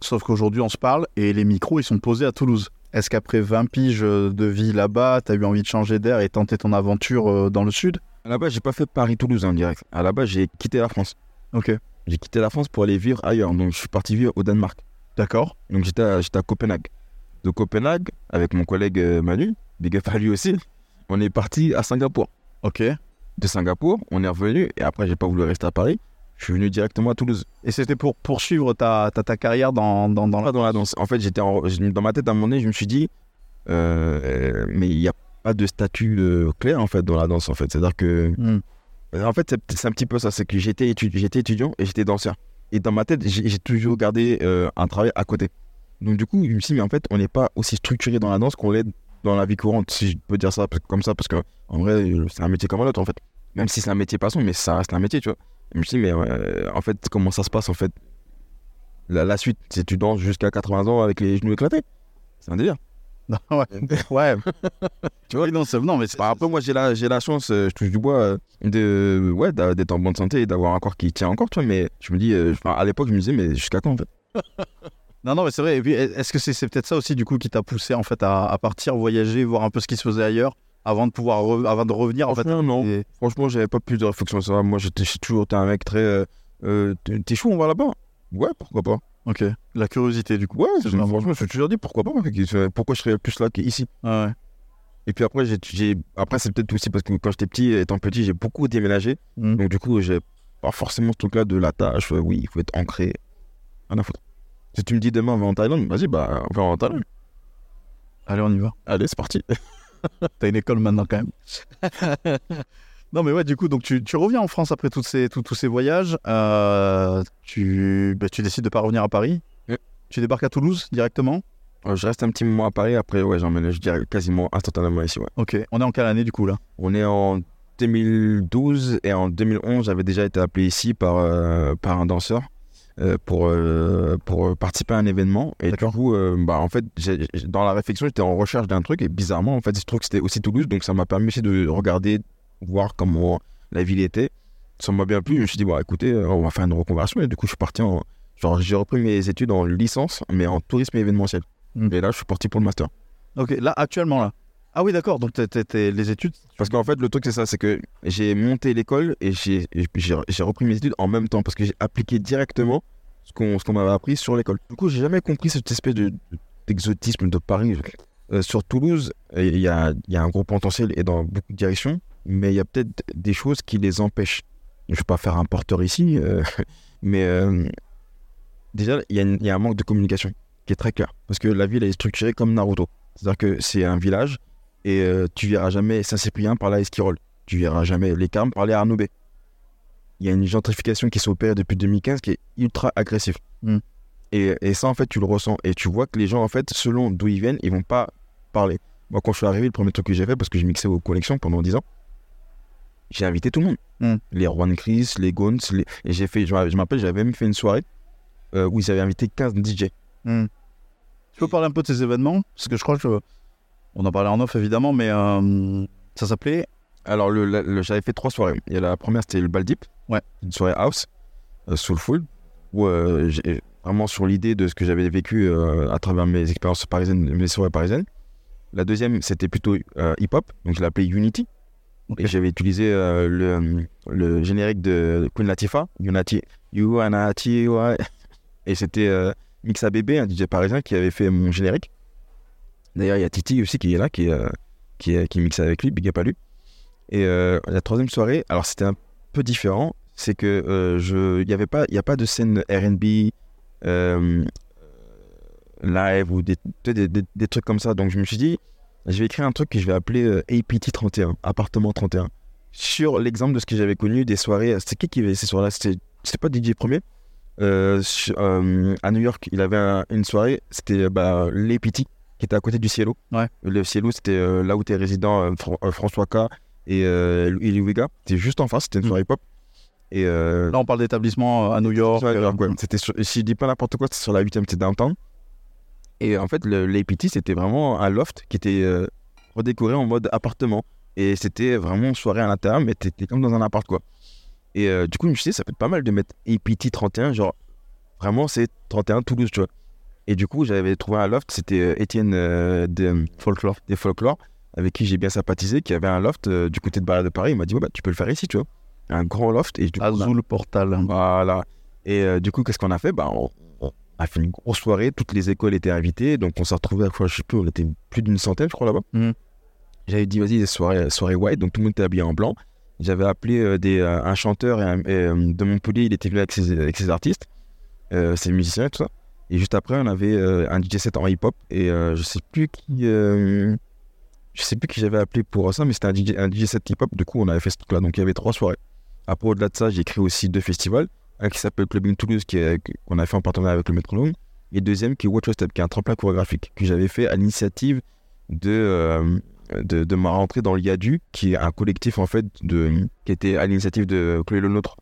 Sauf qu'aujourd'hui, on se parle et les micros, ils sont posés à Toulouse. Est-ce qu'après 20 piges de vie là-bas, tu as eu envie de changer d'air et tenter ton aventure euh, dans le sud? À la base, j'ai pas fait Paris-Toulouse en direct. À la base, j'ai quitté la France. Ok, J'ai quitté la France pour aller vivre ailleurs, donc je suis parti vivre au Danemark. d'accord. Donc j'étais à, j'étais à Copenhague. De Copenhague, avec mon collègue euh, Manu, big up à lui aussi, on est parti à Singapour. Ok. De Singapour, on est revenu, et après j'ai pas voulu rester à Paris, je suis venu directement à Toulouse. Et c'était pour poursuivre ta, ta, ta carrière dans, dans, dans la... Dans la danse. En fait, j'étais en- dans ma tête à un moment donné, je me suis dit, euh, mais il n'y a pas de statut euh, clair en fait dans la danse en fait. C'est-à-dire que, Hmm. en fait, c'est, un petit peu ça, c'est que j'étais, étu- j'étais étudiant et j'étais danseur. Et dans ma tête, j'ai, toujours gardé euh, un travail à côté. Donc du coup, je me suis dit, mais en fait, on n'est pas aussi structuré dans la danse qu'on l'est dans la vie courante, si je peux dire ça comme ça, parce que en vrai, c'est un métier comme un autre en fait. Même si c'est un métier passion, mais ça reste un métier, tu vois. Je me suis dit, mais euh, en fait, comment ça se passe en fait? La, la suite, c'est tu danses jusqu'à 80 ans avec les genoux éclatés. C'est un délire. ouais. ouais. Tu vois non. Non, mais c'est... Bah, après, moi, j'ai la, j'ai la chance, euh, je touche du bois, euh, de, ouais, d'être en bonne santé et d'avoir un corps qui tient encore, tu vois. Mais je me dis, euh, à l'époque, je me disais, mais jusqu'à quand en fait? Non, non, mais c'est vrai. Et puis, est-ce que c'est, c'est peut-être ça aussi, du coup, qui t'a poussé, en fait, à, à partir, voyager, voir un peu ce qui se faisait ailleurs, avant de pouvoir... re- avant de revenir, en fait Franchement, non. et- Franchement, j'avais pas plus de réflexion sur ça. Moi, j'étais j'ai toujours été un mec très. euh, euh, t'es chaud, on va là-bas? Ouais, pourquoi pas Ok. La curiosité, du coup. Ouais, je- franchement, je me suis toujours dit, pourquoi pas Pourquoi je serais plus là qu'ici? Ah ouais. Et puis après, j'ai, après c'est peut-être aussi parce que quand j'étais petit, étant petit, j'ai beaucoup déménagé. Hmm. Donc du coup, j'ai pas forcément ce truc-là de la tâche. euh, oui, il faut être ancré. Rien à foutre. Si tu me dis demain, on va en Thaïlande, vas-y, bah, on va en Thaïlande. Allez, on y va. Allez, c'est parti. T'as une école maintenant, quand même. non, mais ouais, du coup, donc tu, tu reviens en France après toutes ces, tous- tous ces voyages. euh, tu, bah, tu décides de pas revenir à Paris. Tu débarques à Toulouse directement. Euh, je reste un petit moment à Paris, après, ouais, j'emmène, je dirais quasiment instantanément ici, ouais. Ok. On est en quelle année, du coup, là? On est en 2012 et en 2011, j'avais déjà été appelé ici par, euh, par un danseur pour, euh, pour participer à un événement. Et du coup, euh, bah, en fait, dans la réflexion, j'étais en recherche d'un truc et bizarrement, en fait, je trouve que c'était aussi Toulouse, donc ça m'a permis aussi de regarder, voir comment la ville était. Ça m'a bien plu, je me suis dit, bon, écoutez, euh, on va faire une reconversion et du coup, je suis parti en. Genre, j'ai repris mes études en licence, mais en tourisme événementiel. Mm. Et là, je suis parti pour le master. Ok. Là, actuellement, là. Ah oui, d'accord. Donc, les études. Parce qu'en fait, le truc, c'est ça, c'est que j'ai monté l'école et j'ai repris mes études en même temps parce que j'ai appliqué directement ce qu'on ce m'avait appris sur l'école. Du coup, j'ai jamais compris cette espèce de- d'exotisme de Paris. Euh, sur Toulouse, il y a, y a un gros potentiel et dans beaucoup de directions, mais il y a peut-être des choses qui les empêchent. Je ne vais pas faire un porteur ici, euh, mais euh, déjà, il y, a un manque de communication qui est très clair. Parce que la ville est structurée comme Naruto. C'est-à-dire que c'est un village Et euh, tu verras jamais Saint-Cyprien parler à Esquirol. Tu verras jamais Les Carmes parler à Arnaud. Il y a une gentrification qui s'opère depuis 2015 qui est ultra agressive. Mm. Et, et ça, en fait, tu le ressens. Et tu vois que les gens, en fait, selon d'où ils viennent, ils vont pas parler. Moi, quand je suis arrivé, le premier truc que j'ai fait, parce que je mixais aux collections pendant 10 ans, j'ai invité tout le monde. Mm. Les Juan Chris, les Gones. Les... Et j'ai fait, je rappelle, j'avais même fait une soirée euh, où ils avaient invité 15 DJ. Tu peux parler un peu de ces événements Parce que je crois que. On en parlait en off évidemment, mais euh, ça s'appelait. Alors, le, la- le- j'avais fait trois soirées. Et la première, c'était le Bal Deep. Ouais. Une soirée house, euh, soulful, où euh, j'ai vraiment sur l'idée de ce que j'avais vécu à travers mes expériences parisiennes, mes soirées parisiennes. La deuxième, c'était plutôt hip-hop, donc je l'appelais Unity. Et j'avais utilisé euh, le, le générique de Queen Latifah, Unity, Unity, ouais. Et c'était euh, Mixa Bébé, un DJ parisien, qui avait fait mon générique. D'ailleurs, il y a Titi aussi qui est là, qui, euh, qui, mixe avec lui, big. Et euh, la troisième soirée, alors c'était un peu différent, c'est que euh, je, il y avait pas, il a pas de scène R&B euh, live ou des, des, des- des trucs comme ça. Donc je me suis dit, je vais écrire un truc que je vais appeler euh, APT 31, appartement 31, sur l'exemple de ce que j'avais connu des soirées. C'était qui qui avait ces soirées-là? C'était, c'était pas DJ Premier. Euh, euh, à New York, il avait un- une soirée, c'était bah, l'APT qui était à côté du Cielo. Ouais. Le Cielo, c'était euh, là où était résident euh, euh, François K et euh, Louis. C'était juste en face, c'était une Mm. soirée pop. Et Là, on parle d'établissements euh, à New York. Ouais. C'était si je dis pas n'importe quoi, c'était sur la 8 c'était downtown. Et en fait, l'APT, c'était vraiment un loft qui était redécoré en mode appartement. Et c'était vraiment une soirée à l'intérieur, mais t'étais comme dans un appart, quoi. Et du coup, je me suis dit, ça peut être pas mal de mettre APT 31, genre, vraiment, c'est 31 Toulouse, tu vois. Et du coup, j'avais trouvé un loft, c'était euh, Étienne euh, de, Folklore, des Folklore, avec qui j'ai bien sympathisé, qui avait un loft euh, du côté de Barrière de Paris. Il m'a dit, ouais, bah, tu peux le faire ici, tu vois. Un grand loft. Et du coup, Azul Portal. voilà. Et euh, du coup, qu'est-ce qu'on a fait? Bah, on, on a fait une grosse soirée. Toutes les écoles étaient invitées. Donc, on s'est retrouvés à quoi Je sais plus, on était plus d'une centaine, je crois, là-bas. Mhm. J'avais dit, vas-y, soirée, soirée white. Donc, tout le monde était habillé en blanc. J'avais appelé euh, des, euh, un chanteur et un- et, euh, de Montpellier. Il était venu avec ses, avec ses artistes, euh, ses musiciens et tout ça. Et juste après, on avait euh, un DJ set en hip-hop. Et euh, je sais plus qui. euh, je sais plus qui j'avais appelé pour ça, mais c'était un DJ, un set hip-hop. Du coup, on avait fait ce truc-là. Donc, il y avait trois soirées. Après, au-delà de ça, j'ai créé aussi deux festivals. Un qui s'appelle Clubbing Toulouse, qu'on a fait en partenariat avec le Métronome. Et deuxième qui est Watch Step, qui est un tremplin chorégraphique que j'avais fait à l'initiative de, de, ma rentrée dans l'IADU, qui est un collectif en fait de, qui était à l'initiative de Chloé Le Nôtre,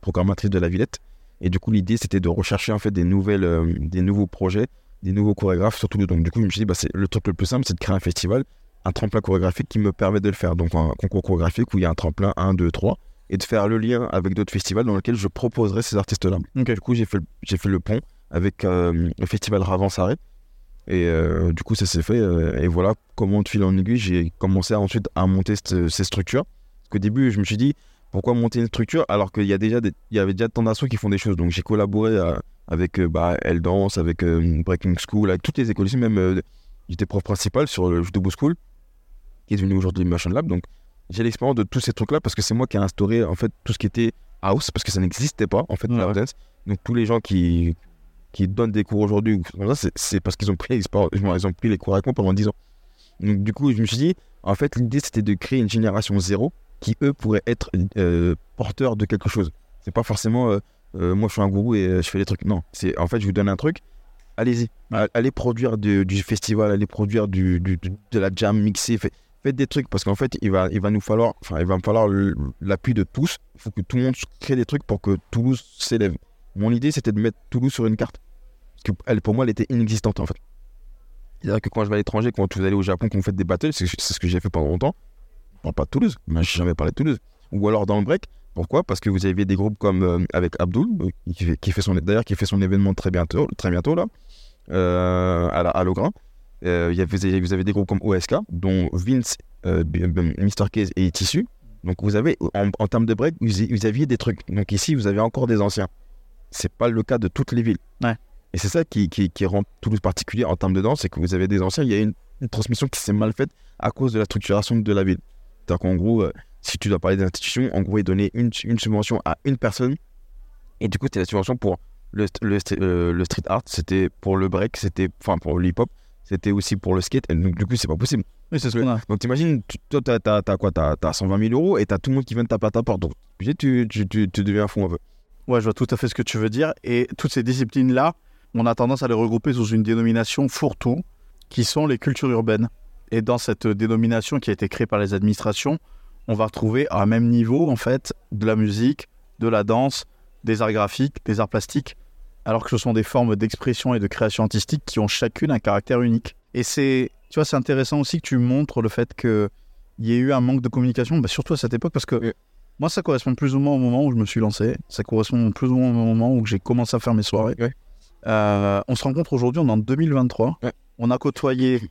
programmatrice de la Villette. Et du coup, l'idée c'était de rechercher en fait des, nouvelles, euh, des nouveaux projets, des nouveaux chorégraphes sur Toulouse. Donc, du coup, je me suis dit, bah, c'est, le truc le plus simple, c'est de créer un festival, un tremplin chorégraphique qui me permet de le faire. Donc, un concours chorégraphique où il y a un tremplin 1, 2, 3 et de faire le lien avec d'autres festivals dans lesquels je proposerai ces artistes-là. Ok. Du coup, j'ai fait, le- j'ai fait le pont avec euh, le festival Ravansaré. Et euh, du coup, ça s'est fait. euh, et voilà comment, de fil en aiguille, j'ai commencé ensuite à monter cette- ces structures. Parce qu'au début, je me suis dit, pourquoi monter une structure alors qu'il y, a déjà des- il y avait déjà tant d'assos qui font des choses. Donc, j'ai collaboré euh, avec euh, bah, Elle Danse, avec euh, Breaking School, avec toutes les écoles ici. Même, euh, j'étais prof principal sur le Judo School, qui est devenu aujourd'hui Motion Lab. Donc, j'ai l'expérience de tous ces trucs-là parce que c'est moi qui ai instauré en fait tout ce qui était house parce que ça n'existait pas en fait Ouais, la dance. Donc tous les gens qui qui donnent des cours aujourd'hui c'est- parce qu'ils ont pris ils ont pris les cours avec moi pendant 10 ans. Donc du coup, je me suis dit en fait l'idée c'était de créer une génération zéro qui eux pourraient être euh, porteurs de quelque chose. C'est pas forcément euh, euh, moi je suis un gourou et je fais des trucs. Non, c'est en fait je vous donne un truc. Allez-y, allez produire du, du festival, allez produire du, du- du- de la jam mixée, fait- faites des trucs parce qu'en fait il va, il va nous falloir, enfin il va me falloir l'appui de tous. Il faut que tout le monde crée des trucs pour que Toulouse s'élève. Mon idée c'était de mettre Toulouse sur une carte parce que elle, pour moi elle était inexistante en fait. C'est-à-dire que quand je vais à l'étranger, quand vous allez au Japon, quand vous faites des battles, c'est ce que j'ai fait pendant longtemps. Parle pas de Toulouse, mais j'ai jamais parlé de Toulouse. Ou alors dans le break, pourquoi? Parce que vous avez des groupes comme euh, avec Abdul, euh, qui fait, qui fait son d'ailleurs qui fait son événement très bientôt, très bientôt là, euh, à, la, à. Euh, vous, avez, vous avez des groupes comme OSK, dont Vince, Mr. Case et Tissu. Donc vous avez, en, en termes de break, vous, vous aviez des trucs. Donc ici, vous avez encore des anciens. C'est pas le cas de toutes les villes. Ouais. Et c'est ça qui, qui, qui rend Toulouse particulier en termes de danse, c'est que vous avez des anciens, il y a une, une transmission qui s'est mal faite à cause de la structuration de la ville. C'est-à-dire qu'en gros, euh, si tu dois parler des institutions, en gros, ils donnaient une, une subvention à une personne. Et du coup, c'était la subvention pour le, le, euh, le street art, c'était pour le break, c'était enfin pour le hip-hop, c'était aussi pour le skate. Et donc, du coup, c'est pas possible. Oui, c'est ce qu'on a. Donc t'imagines, toi t'as, t'as, t'as quoi? T'as, t'as 120 000 euros et t'as tout le monde qui vient te taper à ta porte. Donc tu, tu, tu, tu, tu deviens fou un peu. Ouais, je vois tout à fait ce que tu veux dire. Et toutes ces disciplines-là, on a tendance à les regrouper sous une dénomination fourre-tout, qui sont les cultures urbaines. Et dans cette dénomination qui a été créée par les administrations, on va retrouver à un même niveau, en fait, de la musique, de la danse, des arts graphiques, des arts plastiques, alors que ce sont des formes d'expression et de création artistique qui ont chacune un caractère unique. Et c'est, tu vois, c'est intéressant aussi que tu montres le fait qu'il y ait eu un manque de communication, bah, surtout à cette époque, parce que Oui. moi, ça correspond plus ou moins au moment où je me suis lancé. Ça correspond plus ou moins au moment où j'ai commencé à faire mes soirées. Euh, on se rencontre aujourd'hui, on est en 2023. Ouais. On a côtoyé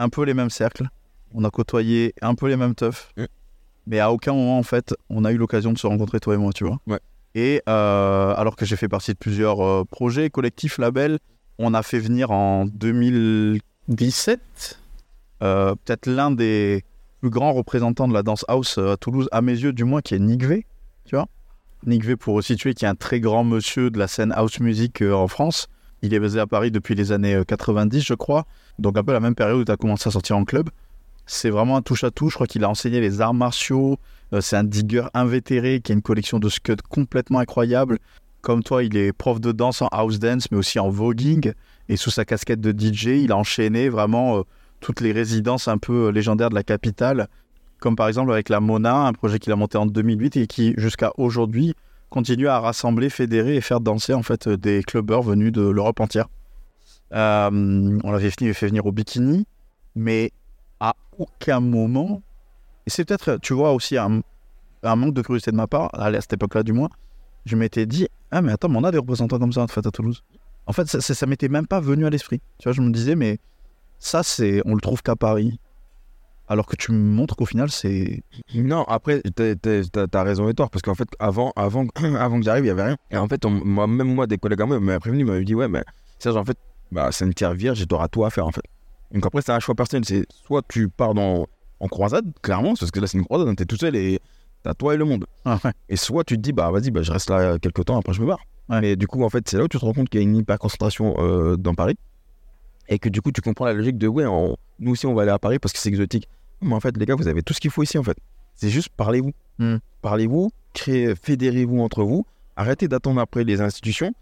un peu les mêmes cercles. On a côtoyé un peu les mêmes teufs. Ouais. Mais à aucun moment, en fait, on a eu l'occasion de se rencontrer, toi et moi, tu vois. Ouais. Et euh, alors que j'ai fait partie de plusieurs euh, projets, collectifs, labels, on a fait venir en 2017 euh, peut-être l'un des plus grands représentants de la danse house à Toulouse, à mes yeux du moins, qui est Nick V. Tu vois Nick V, pour situer, qui est un très grand monsieur de la scène house music en France. Il est basé à Paris depuis les années euh, 90, je crois. Donc un peu la même période où tu as commencé à sortir en club. C'est vraiment un touche-à-tout. Je crois qu'il a enseigné les arts martiaux. Euh, c'est un digger invétéré qui a une collection de scuds complètement incroyable. Comme toi, il est prof de danse en house dance, mais aussi en voguing. Et sous sa casquette de DJ, il a enchaîné vraiment euh, toutes les résidences un peu euh, légendaires de la capitale, comme par exemple avec la Mona, un projet qu'il a monté en 2008 et qui, jusqu'à aujourd'hui, continue à rassembler, fédérer et faire danser en fait des clubbers venus de l'Europe entière. Euh, on l'avait fait venir au bikini, mais à aucun moment, et c'est peut-être, tu vois, aussi un, manque de curiosité de ma part, à cette époque-là du moins, je m'étais dit, ah mais attends, on a des représentants comme ça en fait à Toulouse. En fait, ça, ça, ça m'était même pas venu à l'esprit. Tu vois, je me disais, mais ça, c'est, on le trouve qu'à Paris. Alors que tu me montres qu'au final, c'est. Non, après, t'as- raison et tort, parce qu'en fait, avant, avant, avant que j'arrive, il y avait rien. Et en fait, on- moi, même moi, des collègues à moi m'avaient prévenu, m'avaient dit, ouais, mais Serge, en fait, bah, c'est une terre vierge et t'auras tout à faire, en fait. Donc après, c'est un choix personnel. C'est soit tu pars dans, en croisade, clairement, parce que là, c'est une croisade, hein, t'es tout seul et t'as toi et le monde. Ah ouais. Et soit tu te dis, bah, vas-y, bah, je reste là quelques temps, après, je me barre. Ouais. Mais du coup, en fait, c'est là où tu te rends compte qu'il y a une hyper concentration euh, dans Paris. Et que du coup, tu comprends la logique de, ouais, on- nous aussi, on va aller à Paris parce que c'est exotique. Mais en fait, les gars, vous avez tout ce qu'il faut ici, en fait. C'est juste parlez-vous. Hmm. Parlez-vous, créez, fédérez-vous entre vous. Arrêtez d'attendre après les institutions.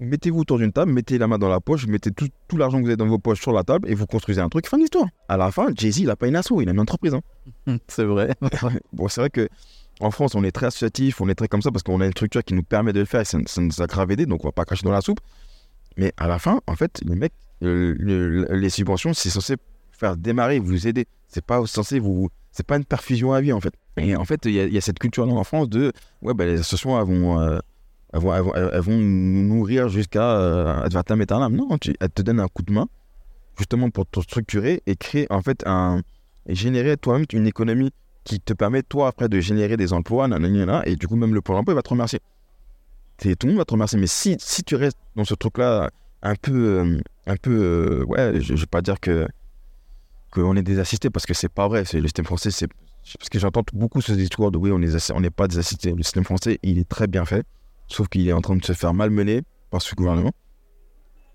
Mettez-vous autour d'une table, mettez la main dans la poche, mettez tout, tout l'argent que vous avez dans vos poches sur la table et vous construisez un truc. Fin de l'histoire. À la fin, Jay-Z, il a pas une asso, il a une entreprise. hein. C'est vrai. Bon, c'est vrai que en France, on est très associatif, on est très comme ça parce qu'on a une structure qui nous permet de le faire et ça, ça nous a grave aidé, donc on va pas cracher dans la soupe. Mais à la fin, en fait, les mecs, euh, le- les subventions, c'est censé faire démarrer, vous aider. C'est pas censé vous. C'est pas une perfusion à vie, en fait. Et en fait, il y, a- cette culture-là en France de. Ouais, bah, les associations, elles vont. euh, elles vont, elles vont, elles vont nourrir jusqu'à euh, ad vitam aeternam. Non, tu- elles te donnent un coup de main, justement pour te structurer et créer, en fait, un. Et générer toi-même une économie qui te permet, toi, après, de générer des emplois, nanana, et du coup, même le Pôle emploi, va te remercier. Tout le monde va te remercier. Mais si, si tu restes dans ce truc-là, un peu. euh, un peu. euh, ouais, je, je vais pas dire que. Qu'on est des assistés, parce que c'est pas vrai. C'est, le système français, c'est. Parce que j'entends beaucoup ce discours de oui, on n'est on n'est pas des assistés. Le système français, il est très bien fait, sauf qu'il est en train de se faire malmener par ce gouvernement.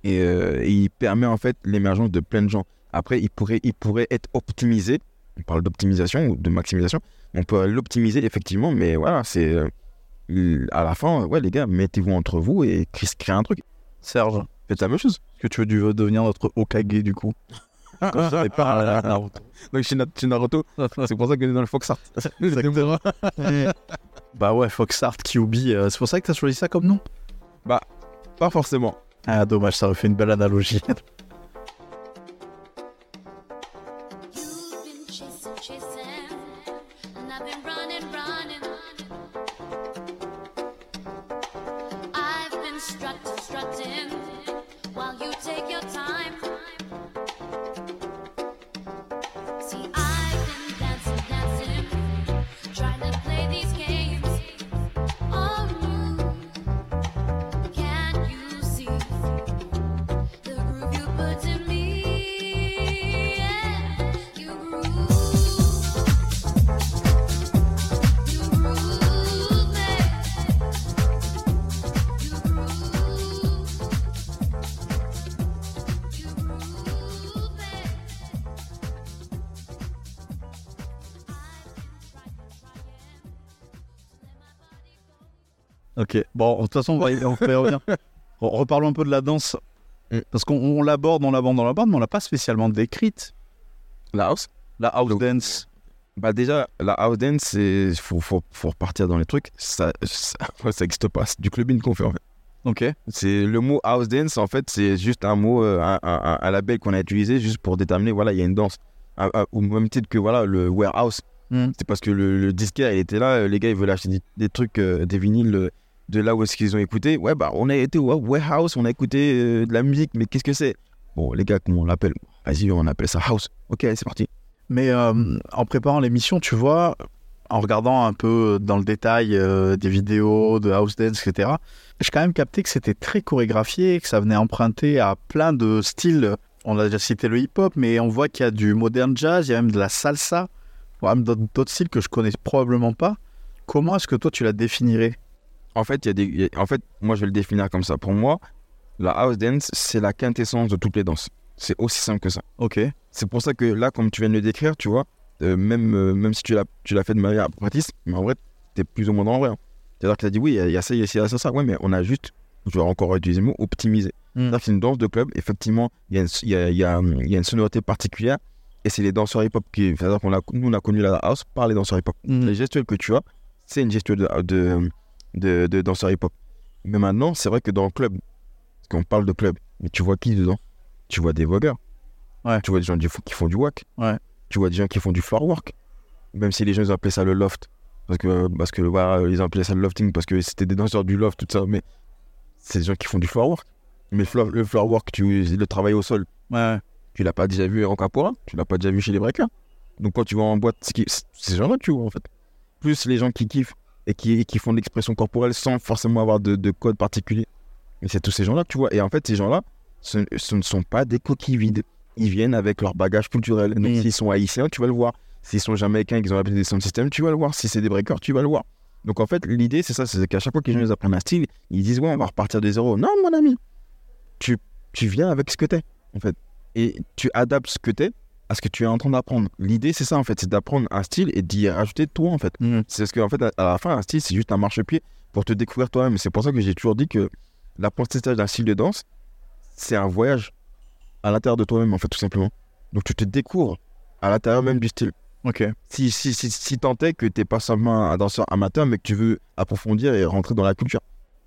Et, euh, et il permet en fait l'émergence de plein de gens. Après, il pourrait, il pourrait être optimisé. On parle d'optimisation ou de maximisation. On peut l'optimiser effectivement, mais voilà, c'est euh, à la fin, ouais les gars, mettez-vous entre vous et cré- créez un truc. Serge, Faites la même chose. est-ce que tu veux devenir notre Okage du coup? Ça, c'est pas à Naruto. Donc chez, chez Naruto, c'est pour ça qu'on est dans le Fox Art. Exactement. bah ouais, Foxart, QB, euh, c'est pour ça que t'as choisi ça comme nom? Pas forcément. Ah dommage, ça aurait fait une belle analogie. Ok. Bon, de toute façon, on va y, on va y revenir. Re- Reparlons un peu de la danse. Mm. Parce qu'on on l'aborde, on l'aborde, on l'aborde, mais on l'a pas spécialement décrite. La house? La house Donc, dance. Bah déjà, la house dance, c'est faut, faut, faut repartir dans les trucs. Ça, ça, ça existe pas. C'est du clubbing qu'on fait en fait. Ok. C'est le mot house dance en fait, c'est juste un mot, euh, un, un- un label qu'on a utilisé juste pour déterminer voilà il y a une danse. Un- un- au même titre que voilà le warehouse. Mm. C'est parce que le, le disquaire il était là, euh, les gars ils veulent acheter des, des trucs, euh, des vinyles euh, de là où est-ce qu'ils ont écouté. Ouais bah on a été au warehouse, on a écouté euh, de la musique, mais qu'est-ce que c'est? Bon les gars comment on l'appelle? Vas-y on appelle ça house. Ok c'est parti. Mais euh, en préparant l'émission, tu vois, en regardant un peu dans le détail euh, des vidéos de house dance, etc., j'ai quand même capté que c'était très chorégraphié, que ça venait emprunter à plein de styles. On a déjà cité le hip-hop, mais on voit qu'il y a du modern jazz, il y a même de la salsa, voire même d'autres styles que je connais probablement pas. Comment est-ce que toi tu la définirais? En fait y a des, il y a- en fait moi je vais le définir comme ça. Pour moi la house dance c'est la quintessence de toutes les danses. C'est aussi simple que ça. Ok. C'est pour ça que là, comme tu viens de le décrire, tu vois, euh, même, euh, même si tu l'as, tu l'as fait de manière pratique, mais en vrai, t'es plus ou moins dans le vrai. hein. C'est-à-dire que tu as dit oui, il y a- il y, a ça, il y a ça, ça, ça. Ouais, mais on a juste, je vais encore utiliser le mot, optimisé. Mm. C'est-à-dire que c'est une danse de club, effectivement, il y, a une- y, a, il y, a, hum, il y a une sonorité particulière, et c'est les danseurs hip-hop qui. C'est-à-dire qu'on a, nous, on a connu la house par les danseurs hip-hop. Mm. Les gestuels que tu as, c'est une gestuelle de, de, de, de danseurs hip-hop. Mais maintenant, c'est vrai que dans le club, parce qu'on parle de club, mais tu vois qui dedans? Tu vois des vogueurs. Ouais. Tu vois des gens qui font, du wack. Ouais. Tu vois des gens qui font du floor work. Même si les gens ils appelaient ça le loft. Parce que, parce que voilà, ils appelaient ça le lofting parce que c'était des danseurs du loft, tout ça. Mais c'est des gens qui font du floor work. Mais le floor, le floor work, tu, le travail au sol, Ouais. tu l'as pas déjà vu en capora, tu l'as pas déjà vu chez les breakers. Donc quand tu vas en boîte, c'est ces gens-là que tu vois en fait. Plus les gens qui kiffent et qui, et qui font de l'expression corporelle sans forcément avoir de, de code particulier. Et c'est tous ces gens-là tu vois. Et en fait, ces gens-là, ce, ce ne sont pas des coquilles vides. Ils viennent avec leur bagage culturel. Donc Mm. s'ils sont haïtiens, tu vas le voir. S'ils sont jamaïcains qu'ils ont appelé des sound systems, tu vas le voir. Si c'est des breakers, tu vas le voir. Donc en fait, l'idée, c'est ça, c'est qu'à chaque fois que les gens ils apprennent un style, ils disent ouais, on va repartir de zéro. Non, mon ami, tu, tu viens avec ce que t'es, en fait. Et tu adaptes ce que t'es à ce que tu es en train d'apprendre. L'idée, c'est ça, en fait, c'est d'apprendre un style et d'y rajouter toi, en fait. Mm. C'est ce qu'en fait, à à la fin, un style, c'est juste un marchepied pour te découvrir toi-même. C'est pour ça que j'ai toujours dit que l'apprentissage d'un style de danse, c'est un voyage à l'intérieur de toi-même, en fait, tout simplement. Donc tu te découvres à l'intérieur même du style. Ok. Si, si, si, si tant est que t'es pas seulement un danseur amateur, mais que tu veux approfondir et rentrer dans la culture.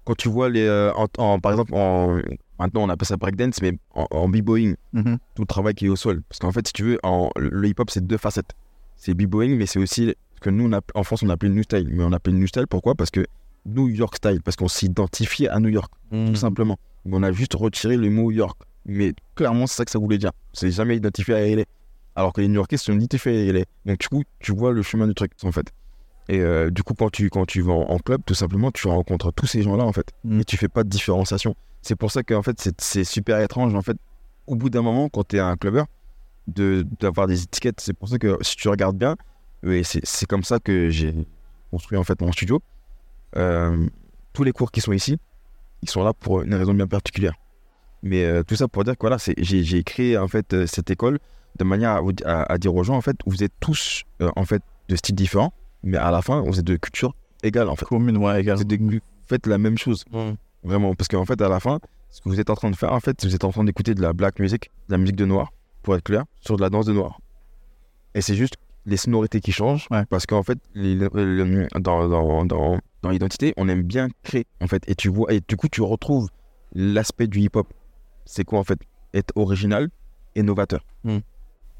Quand tu vois les, euh, en- en- par exemple, en, maintenant on appelle ça breakdance, mais en, en b-boying, Mhm. tout le travail qui est au sol. Parce qu'en fait, si tu veux, en, le hip-hop, c'est deux facettes. C'est b-boying, mais c'est aussi ce que nous, on en France, on appelle le new style. Mais on appelle le new style, pourquoi? Parce que New York style, parce qu'on s'identifiait à New York, Mm. tout simplement. On a juste retiré le mot York. Mais clairement, c'est ça que ça voulait dire. C'est jamais identifié à LA. Alors que les New-Yorkais sont identifiés à LA. Donc, du coup, tu vois le chemin du truc, en fait. Et euh, du coup, quand tu, quand tu vas en, en club, tout simplement, tu rencontres tous ces gens-là, en fait. Mm. Et tu fais pas de différenciation. C'est pour ça qu'en fait, c'est- super étrange, en fait, au bout d'un moment, quand tu es un clubbeur, de- d'avoir des étiquettes. C'est pour ça que si tu regardes bien, c'est comme ça que j'ai construit, en fait, mon studio. Euh, tous les cours qui sont ici, ils sont là pour une raison bien particulière. Mais euh, tout ça pour dire que voilà, j'ai créé en fait euh, cette école de manière à, à- à dire aux gens en fait, vous êtes tous en fait de styles différents, mais à la fin, vous êtes de culture égale en fait. Commune, ouais, égal. Vous êtes de- vous faites la même chose, vraiment, parce qu'en fait à la fin, ce que vous êtes en train de faire en fait, vous êtes en train d'écouter de la black music, de la musique de noir, pour être clair, sur de la danse de noir. Et c'est juste les sonorités qui changent, Ouais. parce qu'en fait, les- le- dans, dans, dans, dans l'identité, on aime bien créer, en fait. Et tu vois, et du coup, tu retrouves l'aspect du hip-hop. C'est quoi, en fait? Être original et novateur.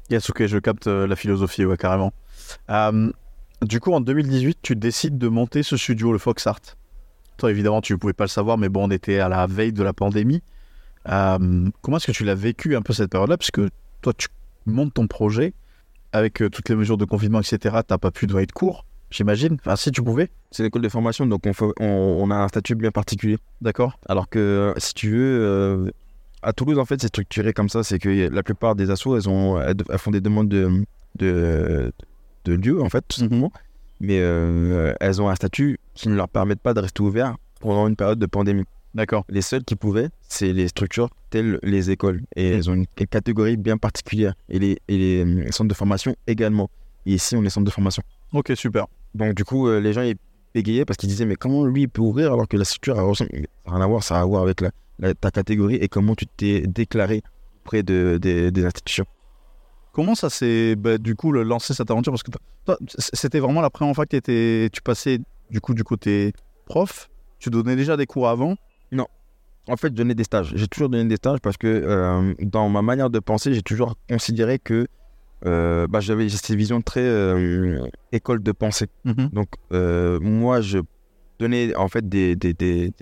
Yes, ok, je capte euh, la philosophie, ouais, carrément. Euh, du coup, en 2018, tu décides de monter ce studio, le Fox Art. Toi, évidemment, tu ne pouvais pas le savoir, mais bon, on était à la veille de la pandémie. Euh, comment est-ce que tu l'as vécu un peu cette période-là? Parce que toi, tu montes ton projet avec euh, toutes les mesures de confinement, etc. Tu n'as pas pu donner de cours, j'imagine. Enfin, si tu pouvais, C'est l'école de formation, donc on, fait- on, on a un statut bien particulier. d'accord Alors que, euh, si tu veux, euh, à Toulouse, en fait, c'est structuré comme ça. C'est que la plupart des assos, elles, ont, elles, elles font des demandes de, de, de lieux, en fait, tout simplement. Mais euh, elles ont un statut qui ne leur permet pas de rester ouvert pendant une période de pandémie. D'accord. Les seuls qui pouvaient, c'est les structures telles les écoles. Et elles ont une, catégorie bien particulière. Et les, et les, euh, centres de formation également. Et ici, on est centre de formation. Ok, super. Donc, du coup, euh, les gens, ils bégayait parce qu'il disait mais comment lui il peut ouvrir alors que la structure elle ressemble- ça n'a rien à voir, ça a à voir avec la, la- ta catégorie et comment tu t'es déclaré auprès de, des- des institutions. Comment ça s'est bah, du coup lancé cette aventure? Parce que toi- c'était vraiment la première fois que t'étais- tu passais du coup du côté prof. Tu donnais déjà des cours avant? En fait, je donnais des stages. J'ai toujours donné des stages parce que euh, dans ma manière de penser, j'ai toujours considéré que euh, bah, j'avais cette vision très euh, école de pensée. Donc, euh, moi, je donnais en fait des- des- des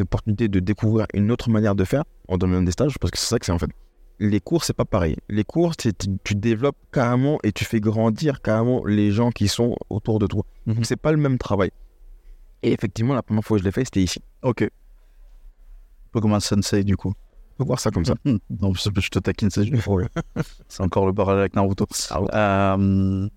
opportunités de découvrir une autre manière de faire en donnant des stages, parce que c'est ça que c'est en fait. Les cours, c'est pas pareil. Les cours, tu, tu développes carrément et tu fais grandir carrément les gens qui sont autour de toi. Mhm. Donc, c'est pas le même travail. Et effectivement, la première fois que je l'ai fait, c'était ici. Ok. Un peu comme un sensei du coup. On peut voir ça comme ça. Hmm. Non, je te taquine, c'est juste- c'est encore le parallèle avec Naruto. Euh,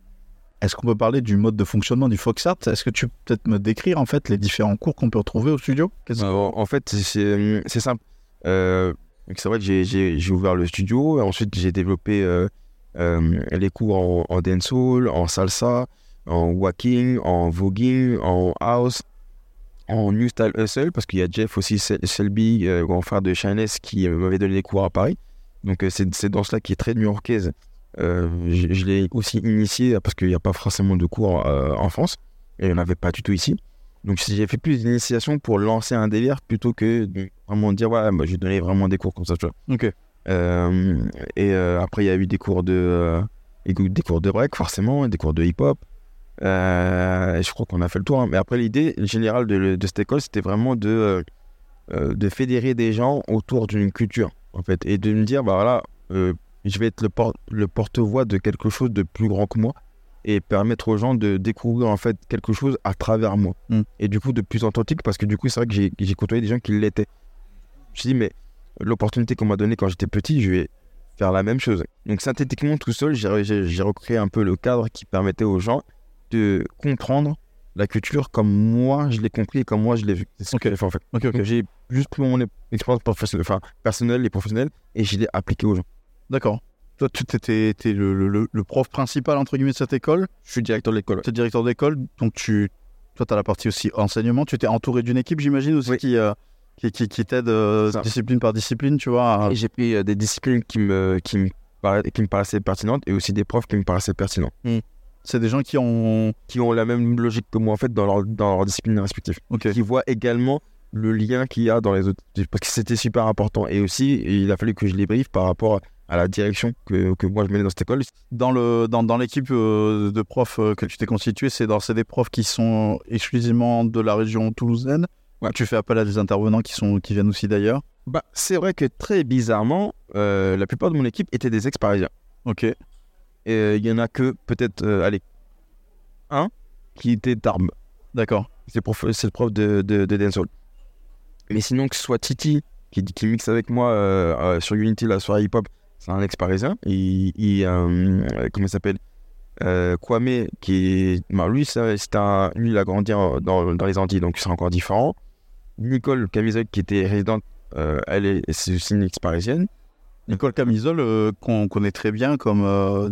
Est-ce qu'on peut parler du mode de fonctionnement du Fox Art? Est-ce que tu peux peut-être me décrire en fait les différents cours qu'on peut retrouver au studio? Bah, en en fait, c'est- simple. Euh, c'est vrai que j'ai- ouvert le studio. et Ensuite, j'ai développé euh, euh, les cours en, dancehall, en salsa, en walking, en voguing, en house, en new style hustle, parce qu'il y a Jeff aussi, Sel- Selby, euh, grand frère de Shyness, qui euh, m'avait donné des cours à Paris. Donc c'est c'est dans cela qui est très new-yorkaise. Je je l'ai aussi initié parce qu'il n'y a pas forcément de cours en France et il n'y en avait pas du tout ici. Donc j'ai fait plus d'initiation pour lancer un délire plutôt que de vraiment dire ouais, moi, je vais donner vraiment des cours comme ça. Tu vois. Ok. Euh, et euh, après il y a eu des cours de euh, des cours de break forcément, des cours de hip-hop. Euh, je crois qu'on a fait le tour. hein. Mais après l'idée générale de, de cette école c'était vraiment de de fédérer des gens autour d'une culture en fait et de me dire bah voilà je vais être le, por- le porte-voix de quelque chose de plus grand que moi et permettre aux gens de découvrir en fait quelque chose à travers moi Mm. et du coup de plus authentique parce que du coup c'est vrai que j'ai j'ai côtoyé des gens qui l'étaient je me suis dit mais l'opportunité qu'on m'a donnée quand j'étais petit je vais faire la même chose donc synthétiquement tout seul j'ai recréé un peu le cadre qui permettait aux gens de comprendre la culture comme moi je l'ai compris et comme moi je l'ai vu c'est ce Ok. que j'ai fait en fait Ok, ok. donc j'ai juste pris mon expérience professionnelle, enfin, personnelle et professionnelle et je l'ai appliqué aux gens. D'accord. Toi, tu étais, le, le- le- le prof principal entre guillemets de cette école? Je suis directeur de l'école. Tu es directeur d'école, donc tu, toi, tu as la partie aussi enseignement. Tu étais entouré d'une équipe, j'imagine aussi, Oui. qui, euh, qui, qui, qui t'aide euh, discipline par discipline, tu vois. à- j'ai pris euh, des disciplines qui me, qui, me paraissaient, qui me paraissaient pertinentes et aussi des profs qui me paraissaient pertinents. C'est des gens qui ont. Qui ont la même logique que moi en fait dans leur, dans leur discipline respective. Ok. Qui voient également le lien qu'il y a dans les autres. Parce que c'était super important. Et aussi, il a fallu que je les briefe par rapport à la direction que, que moi je menais dans cette école. Dans le dans, dans l'équipe euh, de profs euh, que tu t'es constitué, c'est des profs qui sont exclusivement de la région toulousaine. Ouais. Tu fais appel à des intervenants qui sont qui viennent aussi d'ailleurs. Bah, c'est vrai que très bizarrement, euh, la plupart de mon équipe étaient des ex-parisiens. Ok. Et euh, il y en a que peut-être, euh, allez, un qui était d'Armes. D'accord. C'est, le prof de, de, de dancehall. Mais sinon, que ce soit Titi, qui, qui mixe avec moi euh, euh, sur Unity, la soirée hip-hop, c'est un ex-parisien. Il, il, euh, comment il s'appelle euh, Kwame, qui est. bah, lui, c'est un, lui, il a grandi dans, dans les Antilles, donc c'est encore différent. Nicole Camisole, qui était résidente, euh, elle est, c'est aussi une ex-parisienne. Nicole Camisole, qu'on connaît très bien comme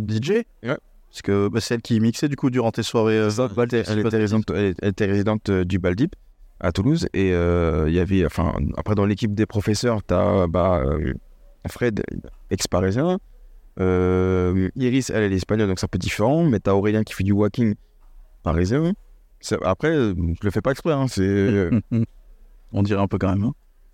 DJ. Ouais. Parce que bah, c'est elle qui mixait du coup durant tes soirées. Ça, elle, était de résidente, elle, était résidente du Baldip à Toulouse et il y avait enfin après dans l'équipe des professeurs tu as bah, Fred ex-parisien euh, Iris elle, elle est espagnole donc c'est un peu différent mais tu as Aurélien qui fait du walking parisien après je le fais pas exprès hein, c'est On dirait un peu quand même. Hein.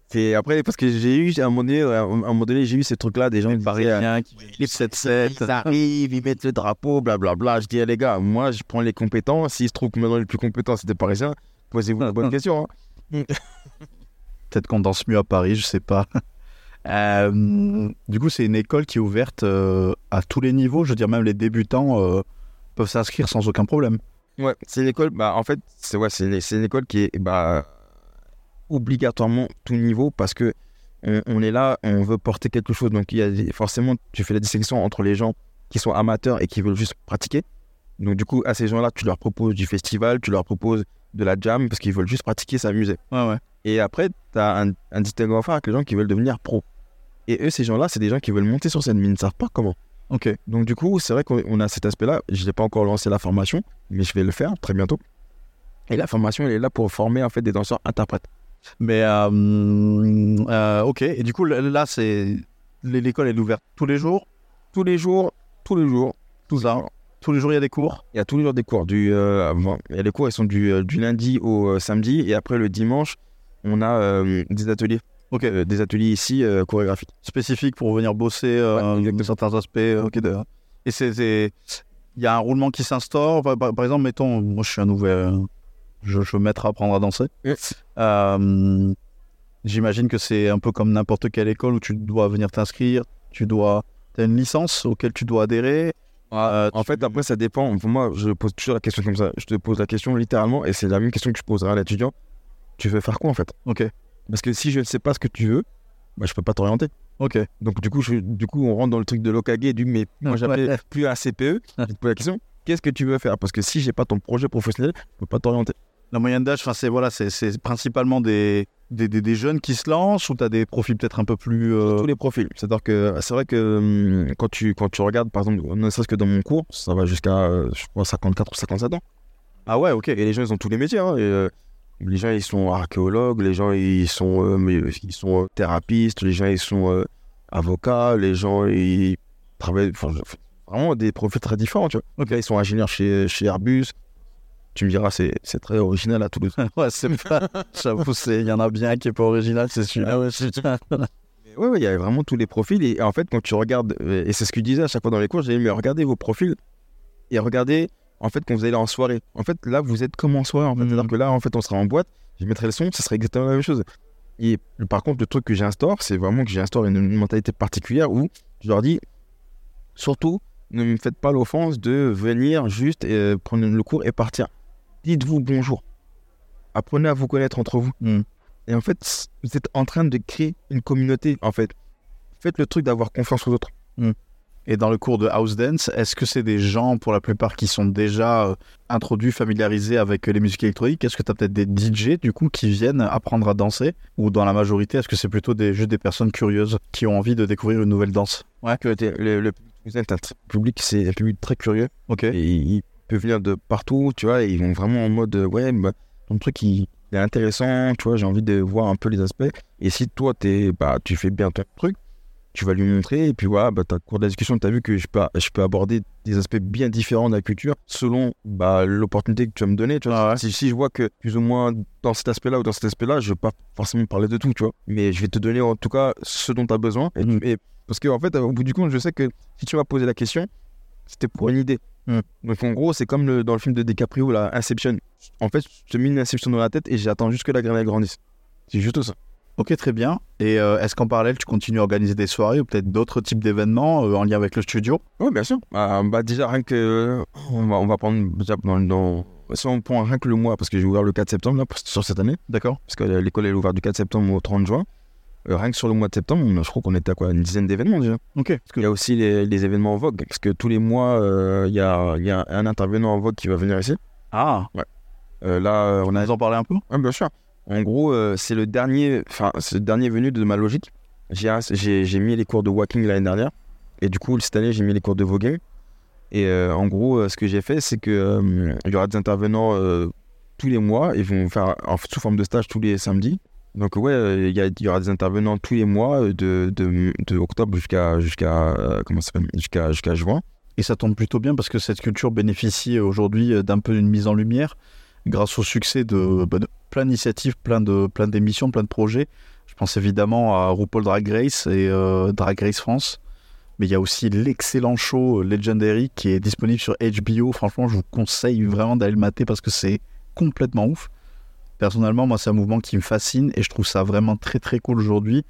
c'est après parce que j'ai eu à un moment donné, à un moment donné j'ai eu ces trucs là des gens qui Parisien qui les 7-7. Ils arrivent, ils mettent le drapeau, blablabla. Je dis, eh, les gars, moi, je prends les compétents. S'il se trouve que maintenant, les plus compétents, c'est des Parisiens, posez-vous la bonne question. hein. Peut-être qu'on danse mieux à Paris, je sais pas. Euh, du coup, c'est une école qui est ouverte euh, à tous les niveaux. Je veux dire, même les débutants euh, peuvent s'inscrire sans aucun problème. Ouais, c'est une école, bah, en fait, c'est ouais, c'est une, école qui est bah, obligatoirement tout niveau parce que on, on est là, on veut porter quelque chose. Donc, il y a forcément, tu fais la distinction entre les gens qui sont amateurs et qui veulent juste pratiquer. Donc, du coup, à ces gens-là, tu leur proposes du festival, tu leur proposes de la jam parce qu'ils veulent juste pratiquer, s'amuser. Ouais, ouais. Et après, tu as un, un distinguo à faire avec les gens qui veulent devenir pro. Et eux, ces gens-là, c'est des gens qui veulent monter sur scène, mais ils ne savent pas comment. Ok. Donc, du coup, c'est vrai qu'on on a cet aspect-là. Je n'ai pas encore lancé la formation, mais je vais le faire très bientôt. Et la formation, elle est là pour former en fait des danseurs interprètes. Mais euh, euh, ok. Et du coup, là, c'est l'école est ouverte tous les jours, Tous les jours, tous les jours, tout ça. Tous les jours, il y a des cours? Il y a tous les jours des cours. Du, euh, il y a les cours, ils sont du, du lundi au samedi. Et après, le dimanche, on a des ateliers. Ok. Euh, des ateliers ici euh, chorégraphiques. Spécifique pour venir bosser euh, Ouais, certains aspects. Ok. de- Et c'est, il y a un roulement qui s'instaure. Par, par- par exemple, mettons, moi, je suis un nouvel. je, je veux me mettre à apprendre à danser. J'imagine que c'est un peu comme n'importe quelle école où tu dois venir t'inscrire. Tu dois. as une licence auquel tu dois adhérer. Euh, En fait, après, ça dépend. Pour moi, je pose toujours la question comme ça. Je te pose la question littéralement, et c'est la même question que je poserai à l'étudiant. Tu veux faire quoi en fait? Ok. Parce que si je ne sais pas ce que tu veux, bah, je peux pas t'orienter. Ok. Donc du coup, je- du coup, on rentre dans le truc de l'Okage, du mais moi j'appelle Ouais. plus un CPE. Je te pose la question. Qu'est-ce que tu veux faire? Parce que si j'ai pas ton projet professionnel, je peux pas t'orienter. La moyenne d'âge, c'est voilà, c'est principalement des, des, des- des jeunes qui se lancent ou tu as des profils peut-être un peu plus. euh, Tous les profils. C'est-à-dire que c'est vrai que hum, quand tu quand tu regardes, par exemple, ne serait-ce que dans mon cours, ça va jusqu'à euh, je crois 54 ou 57 ans. Ah ouais, ok. Et les gens, ils ont tous les métiers. hein, et, euh, les gens, ils sont archéologues, les gens, ils sont, euh, mais, ils sont euh, thérapeutes, les gens, ils sont euh, avocats, les gens, ils travaillent. Vraiment des profils très différents, tu vois. Là, ils sont ingénieurs chez, chez Airbus. Tu me diras, c'est très original à Toulouse. ouais, c'est pas. J'avoue, il y en a bien qui est pas original, c'est sûr. Ah ouais, Mais ouais, ouais, il y a vraiment tous les profils. Et en fait, quand tu regardes, euh, et c'est ce que je disais à chaque fois dans les cours, j'ai dit, mais regardez vos profils et regardez, en fait, quand vous allez en soirée. En fait, là, vous êtes comme en soirée. En fait. Mhm. C'est-à-dire que là, en fait, on sera en boîte, je mettrai le son, ce serait exactement la même chose. Et par contre, le truc que j'instaure, c'est vraiment que j'instaure une, une mentalité particulière où je leur dis, surtout, ne me faites pas l'offense de venir juste euh, prendre le cours et partir. Dites-vous bonjour. Apprenez à vous connaître entre vous. Mhm. Et en fait, vous êtes en train de créer une communauté, en fait. Faites le truc d'avoir confiance aux autres. Et dans le cours de house dance, est-ce que c'est des gens, pour la plupart, qui sont déjà euh, introduits, familiarisés avec euh, les musiques électroniques? Est-ce que tu as peut-être des DJ, du coup, qui viennent apprendre à danser? Ou dans la majorité, est-ce que c'est plutôt des, juste des personnes curieuses qui ont envie de découvrir une nouvelle danse? Ouais. Que le, public, c'est un public très curieux. Ok. Et il peut venir de partout, tu vois, et ils vont vraiment en mode, euh, ouais, bah, ton truc, il, il est intéressant, tu vois, j'ai envie de voir un peu les aspects. Et si toi, es, bah, tu fais bien ton truc, tu vas lui montrer, et puis voilà, bah, au cours de la discussion, tu as vu que je peux, je peux aborder des aspects bien différents de la culture selon bah, l'opportunité que tu vas me donner. Tu vois. Ah ouais. si, si je vois que plus ou moins dans cet aspect-là ou dans cet aspect-là, je vais pas forcément parler de tout, tu vois. Mais je vais te donner en tout cas ce dont tu as besoin. Et, et- parce qu'en fait, au bout du compte, je sais que si tu m'as posé la question, c'était pour une idée. Mhm. Donc en gros, c'est comme le- dans le film de DiCaprio, la Inception. En fait, je te mets une Inception dans la tête et j'attends juste que la graine grandisse. C'est juste ça. Ok, très bien. Et euh, est-ce qu'en parallèle, tu continues à organiser des soirées ou peut-être d'autres types d'événements euh, en lien avec le studio? Oui, bien sûr. Bah, bah, déjà, rien que. On va, on va prendre. déjà, dans, dans- si on prend rien que le mois, parce que j'ai ouvert le 4 septembre là, sur cette année, D'accord parce que l'école est ouverte du 4 septembre au 30 juin. Euh, rien que sur le mois de septembre, je crois qu'on était à quoi Une dizaine d'événements déjà. Ok. Parce que- Il y a aussi les, les événements en Vogue, parce que tous les mois, euh, il y, a, il y a un intervenant en Vogue qui va venir ici. Ah, Euh, là, euh, on a. a en parler un peu? Ouais, bien sûr. En gros, euh, c'est le dernier, enfin, dernier venu de ma logique. J'ai, mis les cours de walking l'année dernière, et du coup cette année j'ai mis les cours de voguing. Et euh, en gros, euh, ce que j'ai fait, c'est euh, il y aura des intervenants tous les mois. Ils vont faire sous forme de stage tous les samedis. Donc ouais, il y, aura des intervenants tous les mois de, octobre jusqu'à juin. Et ça tombe plutôt bien parce que cette culture bénéficie aujourd'hui d'un peu d'une mise en lumière grâce au succès de, bah, de plein d'initiatives, plein de plein d'émissions, plein de projets. Je pense évidemment à RuPaul Drag Race et euh, Drag Race France. Mais il y a aussi l'excellent show euh, Legendary qui est disponible sur HBO. Franchement, je vous conseille vraiment d'aller le mater parce que c'est complètement ouf. Personnellement, moi, c'est un mouvement qui me fascine et je trouve ça vraiment très très cool aujourd'hui.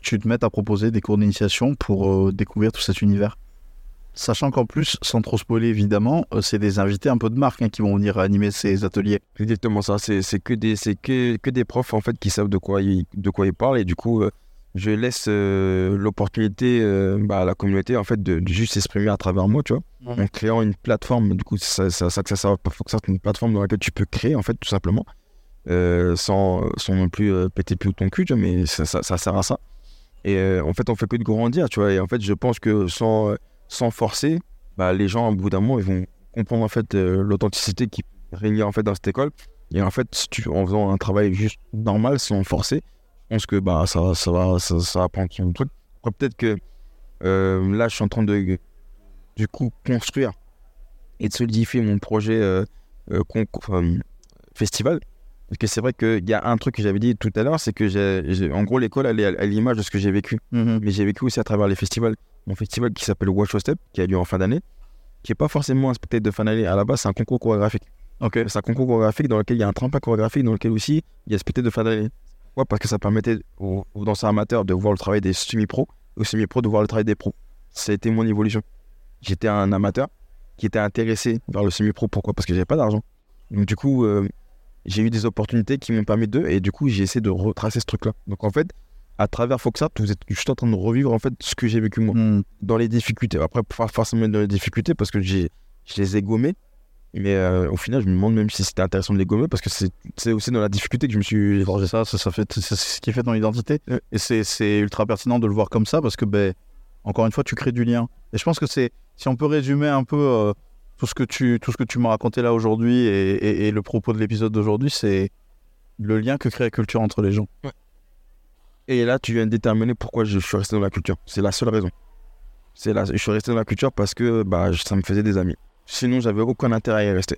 Tu te mettes à proposer des cours d'initiation pour euh, découvrir tout cet univers. Sachant qu'en plus, sans trop spoiler évidemment, euh, c'est des invités un peu de marque hein, qui vont venir animer ces ateliers. C'est exactement ça. C'est, c'est que des c'est que, que des profs en fait qui savent de quoi ils, de quoi ils parlent et du coup euh, je laisse euh, l'opportunité euh, bah, à la communauté en fait de, de juste s'exprimer à travers moi, tu vois, en créant une plateforme. Du coup, c'est ça, ça, ça que ça sert. Faut que ça soit une plateforme dans laquelle tu peux créer en fait tout simplement, euh, sans sans non plus euh, péter plus ton cul, tu vois, mais ça, ça, ça sert à ça. Et euh, en fait, on fait que de grandir, tu vois. Et en fait, je pense que sans euh, sans forcer, bah, les gens, au bout d'un moment, ils vont comprendre en fait euh, l'authenticité qui régnait en fait dans cette école. Et en fait, si tu, en faisant un travail juste normal, sans forcer, je pense que bah, ça, va- ça, va, ça, ça va prendre son truc. Après, peut-être que euh, là, je suis en train de, du coup, construire et de solidifier mon projet euh, con- euh, festival. Parce que c'est vrai qu'il y a un truc que j'avais dit tout à l'heure, c'est que j'ai, en gros, l'école, elle est à, l'image de ce que j'ai vécu. Mhm. Mais j'ai vécu aussi à travers les festivals. Mon festival qui s'appelle Watch Step, qui a lieu en fin d'année, qui n'est pas forcément un spectacle de fin d'année. À la base, c'est un concours chorégraphique. Ok. C'est un concours chorégraphique dans lequel il y a un tremplin chorégraphique, dans lequel aussi il y a ce spectacle de fin d'année. Pourquoi? Parce que ça permettait aux, aux danseurs amateurs de voir le travail des semi-pros, aux semi-pros de voir le travail des pros. Ça a été mon évolution. J'étais un amateur qui était intéressé vers le semi-pro. Pourquoi? Parce que j'avais pas d'argent. Donc du coup, euh, j'ai eu des opportunités qui m'ont permis de, et du coup, j'ai essayé de retracer ce truc-là. Donc en fait, à travers Foxart, vous êtes juste en train de revivre en fait ce que j'ai vécu moi Mhm. dans les difficultés. Après, pas forcément dans les difficultés parce que j'ai, je les ai gommés. Mais euh, au final, je me demande même si c'était intéressant de les gommer parce que c'est, c'est aussi dans la difficulté que je me suis forgé. Ça, ça, ça fait, c'est ce qui fait ton identité. Et c'est- c'est ultra pertinent de le voir comme ça parce que, ben, encore une fois, tu crées du lien. Et je pense que c'est, si on peut résumer un peu euh, tout ce que tu, tout ce que tu m'as raconté là aujourd'hui et, et- et le propos de l'épisode d'aujourd'hui, c'est le lien que crée la culture entre les gens. Et là, tu viens de déterminer pourquoi je suis resté dans la culture. C'est la seule raison. C'est la, je suis resté dans la culture parce que bah, ça me faisait des amis. Sinon, j'avais aucun intérêt à y rester.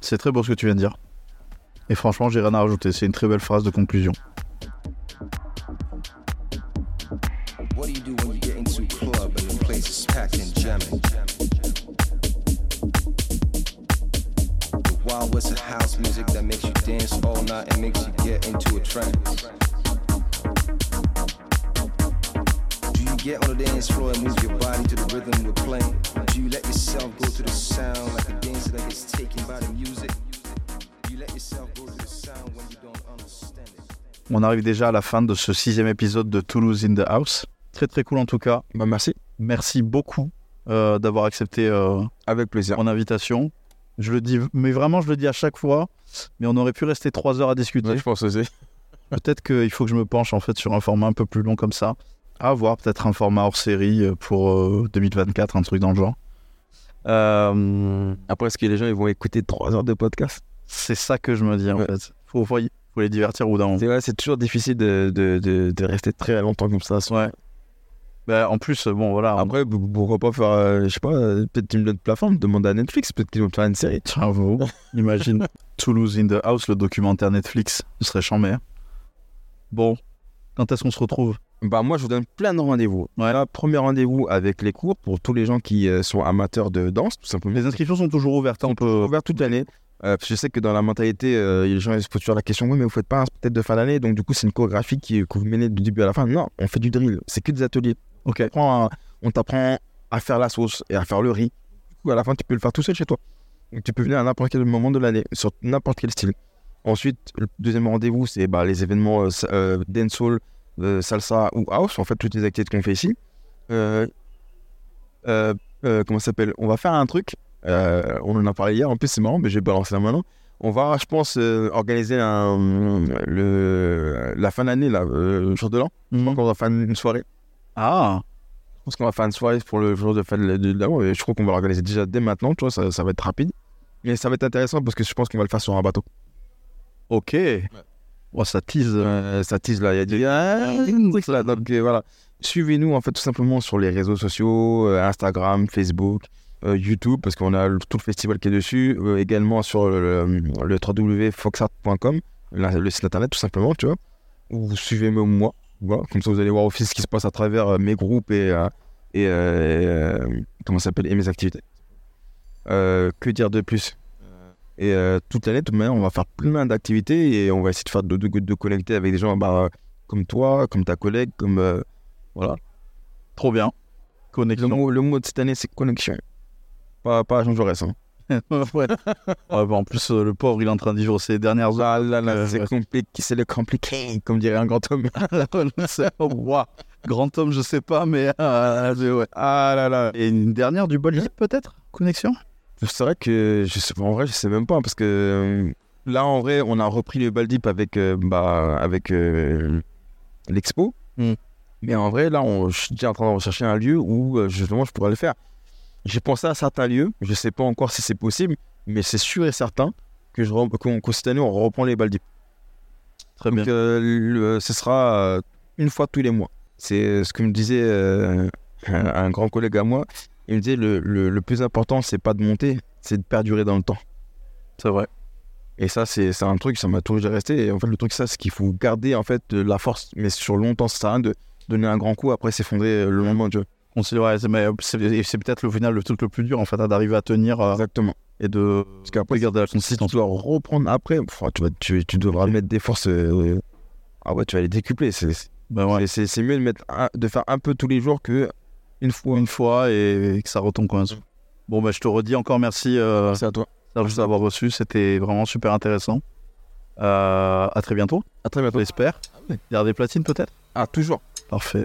C'est très beau ce que tu viens de dire. Et franchement, j'ai rien à rajouter. C'est une très belle phrase de conclusion. What do you do when you get into a club and the place is packed and jamming? The Wild West of house music that makes you dance all night and makes you get into a trance. Do you get on the dance floor and move your body to the rhythm we're playing? Do you let yourself go to the sound like a dancer that gets taken by the music? Do you let yourself go to the sound when you don't understand it? On arrive déjà à la fin de ce sixième épisode de Toulouse in the House. Très très cool en tout cas. Bah, merci. Merci beaucoup euh, d'avoir accepté euh, Avec plaisir. mon invitation. Je le dis, mais vraiment, je le dis à chaque fois. Mais on aurait pu rester trois heures à discuter. Ouais, je pense aussi. Peut-être qu'il faut que je me penche en fait sur un format un peu plus long comme ça. À voir, peut-être un format hors série euh, pour euh, 2024, un truc dans le genre. Euh, Après, est-ce que les gens ils vont écouter 3 heures de podcast? C'est ça que je me dis en Ouais. fait. Faut, faut, faut les divertir au bout d'un moment. C'est toujours difficile de, de, de, de rester très longtemps comme ça. Ouais. Bah, en plus, euh, bon voilà. Après, pourquoi pas faire, euh, je sais pas, euh, peut-être une autre plateforme, demander à Netflix, peut-être qu'ils vont faire une série. Bravo. Imagine Toulouse in the House, le documentaire Netflix. Ce serait chambé. Bon, quand est-ce qu'on se retrouve? Bah moi, je vous donne plein de rendez-vous. Ouais. Là, premier rendez-vous avec les cours pour tous les gens qui euh, sont amateurs de danse, tout simplement. Les inscriptions sont toujours ouvertes. hein, On peut. ouvert toute l'année. Euh, parce que je sais que dans la mentalité, euh, les gens ils se posent toujours la question oui, mais vous faites pas un spectacle de fin d'année, donc du coup, c'est une chorégraphie qui, que vous menez du début à la fin. Non, on fait du drill, c'est que des ateliers. Ok. On t'apprend à- on t'apprend à faire la sauce et à faire le riz. Du coup, à la fin, tu peux le faire tout seul chez toi. Donc, tu peux venir à n'importe quel moment de l'année, sur n'importe quel style. Ensuite, le deuxième rendez-vous, c'est bah, les événements euh, euh, dancehall, euh, salsa ou house, en fait, toutes les activités qu'on fait ici. Euh, comment ça s'appelle? On va faire un truc. on en a parlé hier, en plus, c'est marrant, mais je vais balancer là maintenant. On va, je pense, organiser un, le, la fin d'année, le jour de l'an. Je pense qu'on va faire une soirée. Ah, Je pense qu'on va faire une soirée pour le jour de fin de de et je crois qu'on va l'organiser déjà dès maintenant, tu vois, ça, ça va être rapide. Mais ça va être intéressant parce que je pense qu'on va le faire sur un bateau. Ok. Oh, ça tease. Euh, ça tease là, il y a. Ah, des trucs là. Donc euh, voilà, suivez-nous en fait tout simplement sur les réseaux sociaux, euh, Instagram, Facebook, euh, YouTube, parce qu'on a le- tout le festival qui est dessus, euh, également sur le, le www.foxart.com, le site internet tout simplement, tu vois. Ou vous suivez moi, voilà, comme ça vous allez voir aussi ce qui se passe à travers euh, mes groupes et, euh, et, euh, et, euh, comment ça s'appelle et mes activités. Euh, que dire de plus? Et euh, toute l'année, de toute manière, on va faire plein d'activités et on va essayer de faire de, de, de connecter avec des gens bah, comme toi, comme ta collègue, comme euh, voilà. Trop bien. Le Connexion. mot, le mot de cette année, c'est connexion. Pas, pas Jean Jaurès. Hein. ouais. Bah, en plus, euh, le pauvre, il est en train de vivre ses dernières heures. Ah là là, c'est compliqué, c'est le compliqué, comme dirait un grand homme. Oh, ouah. Grand homme, je sais pas, mais mais ouais. ah là là. Et une dernière du bol peut-être? Connexion? C'est vrai que je sais, en vrai, je sais même pas parce que euh, là, en vrai, on a repris le Baldip avec, euh, bah, avec euh, l'expo. Mm. Mais en vrai, là, on, je suis déjà en train de rechercher un lieu où justement je pourrais le faire. J'ai pensé à certains lieux, je sais pas encore si c'est possible, mais c'est sûr et certain que je cette année, on reprend les balles deep. Très Donc, bien. euh, le- ce sera une fois tous les mois. C'est ce que me disait un grand collègue à moi. Il me disait le, le, le plus important, c'est pas de monter, c'est de perdurer dans le temps. C'est vrai. Et ça, c'est un truc, ça m'a toujours resté. Et en fait, le truc, ça, c'est qu'il faut garder en fait la force, mais sur longtemps, ça sert à rien de donner un grand coup, après s'effondrer euh, le lendemain du jeu. On ouais, c'est peut-être le final le truc le plus dur en fait, hein, d'arriver à tenir euh, Exactement. et de Parce qu'après, de garder la si tu consistance. dois reprendre après, tu, vas, tu, tu devras mettre des forces. euh, ah ouais, tu vas les décupler. C'est c'est- ouais. c'est- c'est mieux de, mettre un- de faire un peu tous les jours que une fois. Une fois et, que ça retombe comme ça. Bon bah je te redis encore merci euh, C'est à toi. Serge d'avoir reçu, c'était vraiment super intéressant. Euh, à très bientôt, À très bientôt. j'espère. ouais. Il y a des platines peut-être? Ah, toujours. Parfait.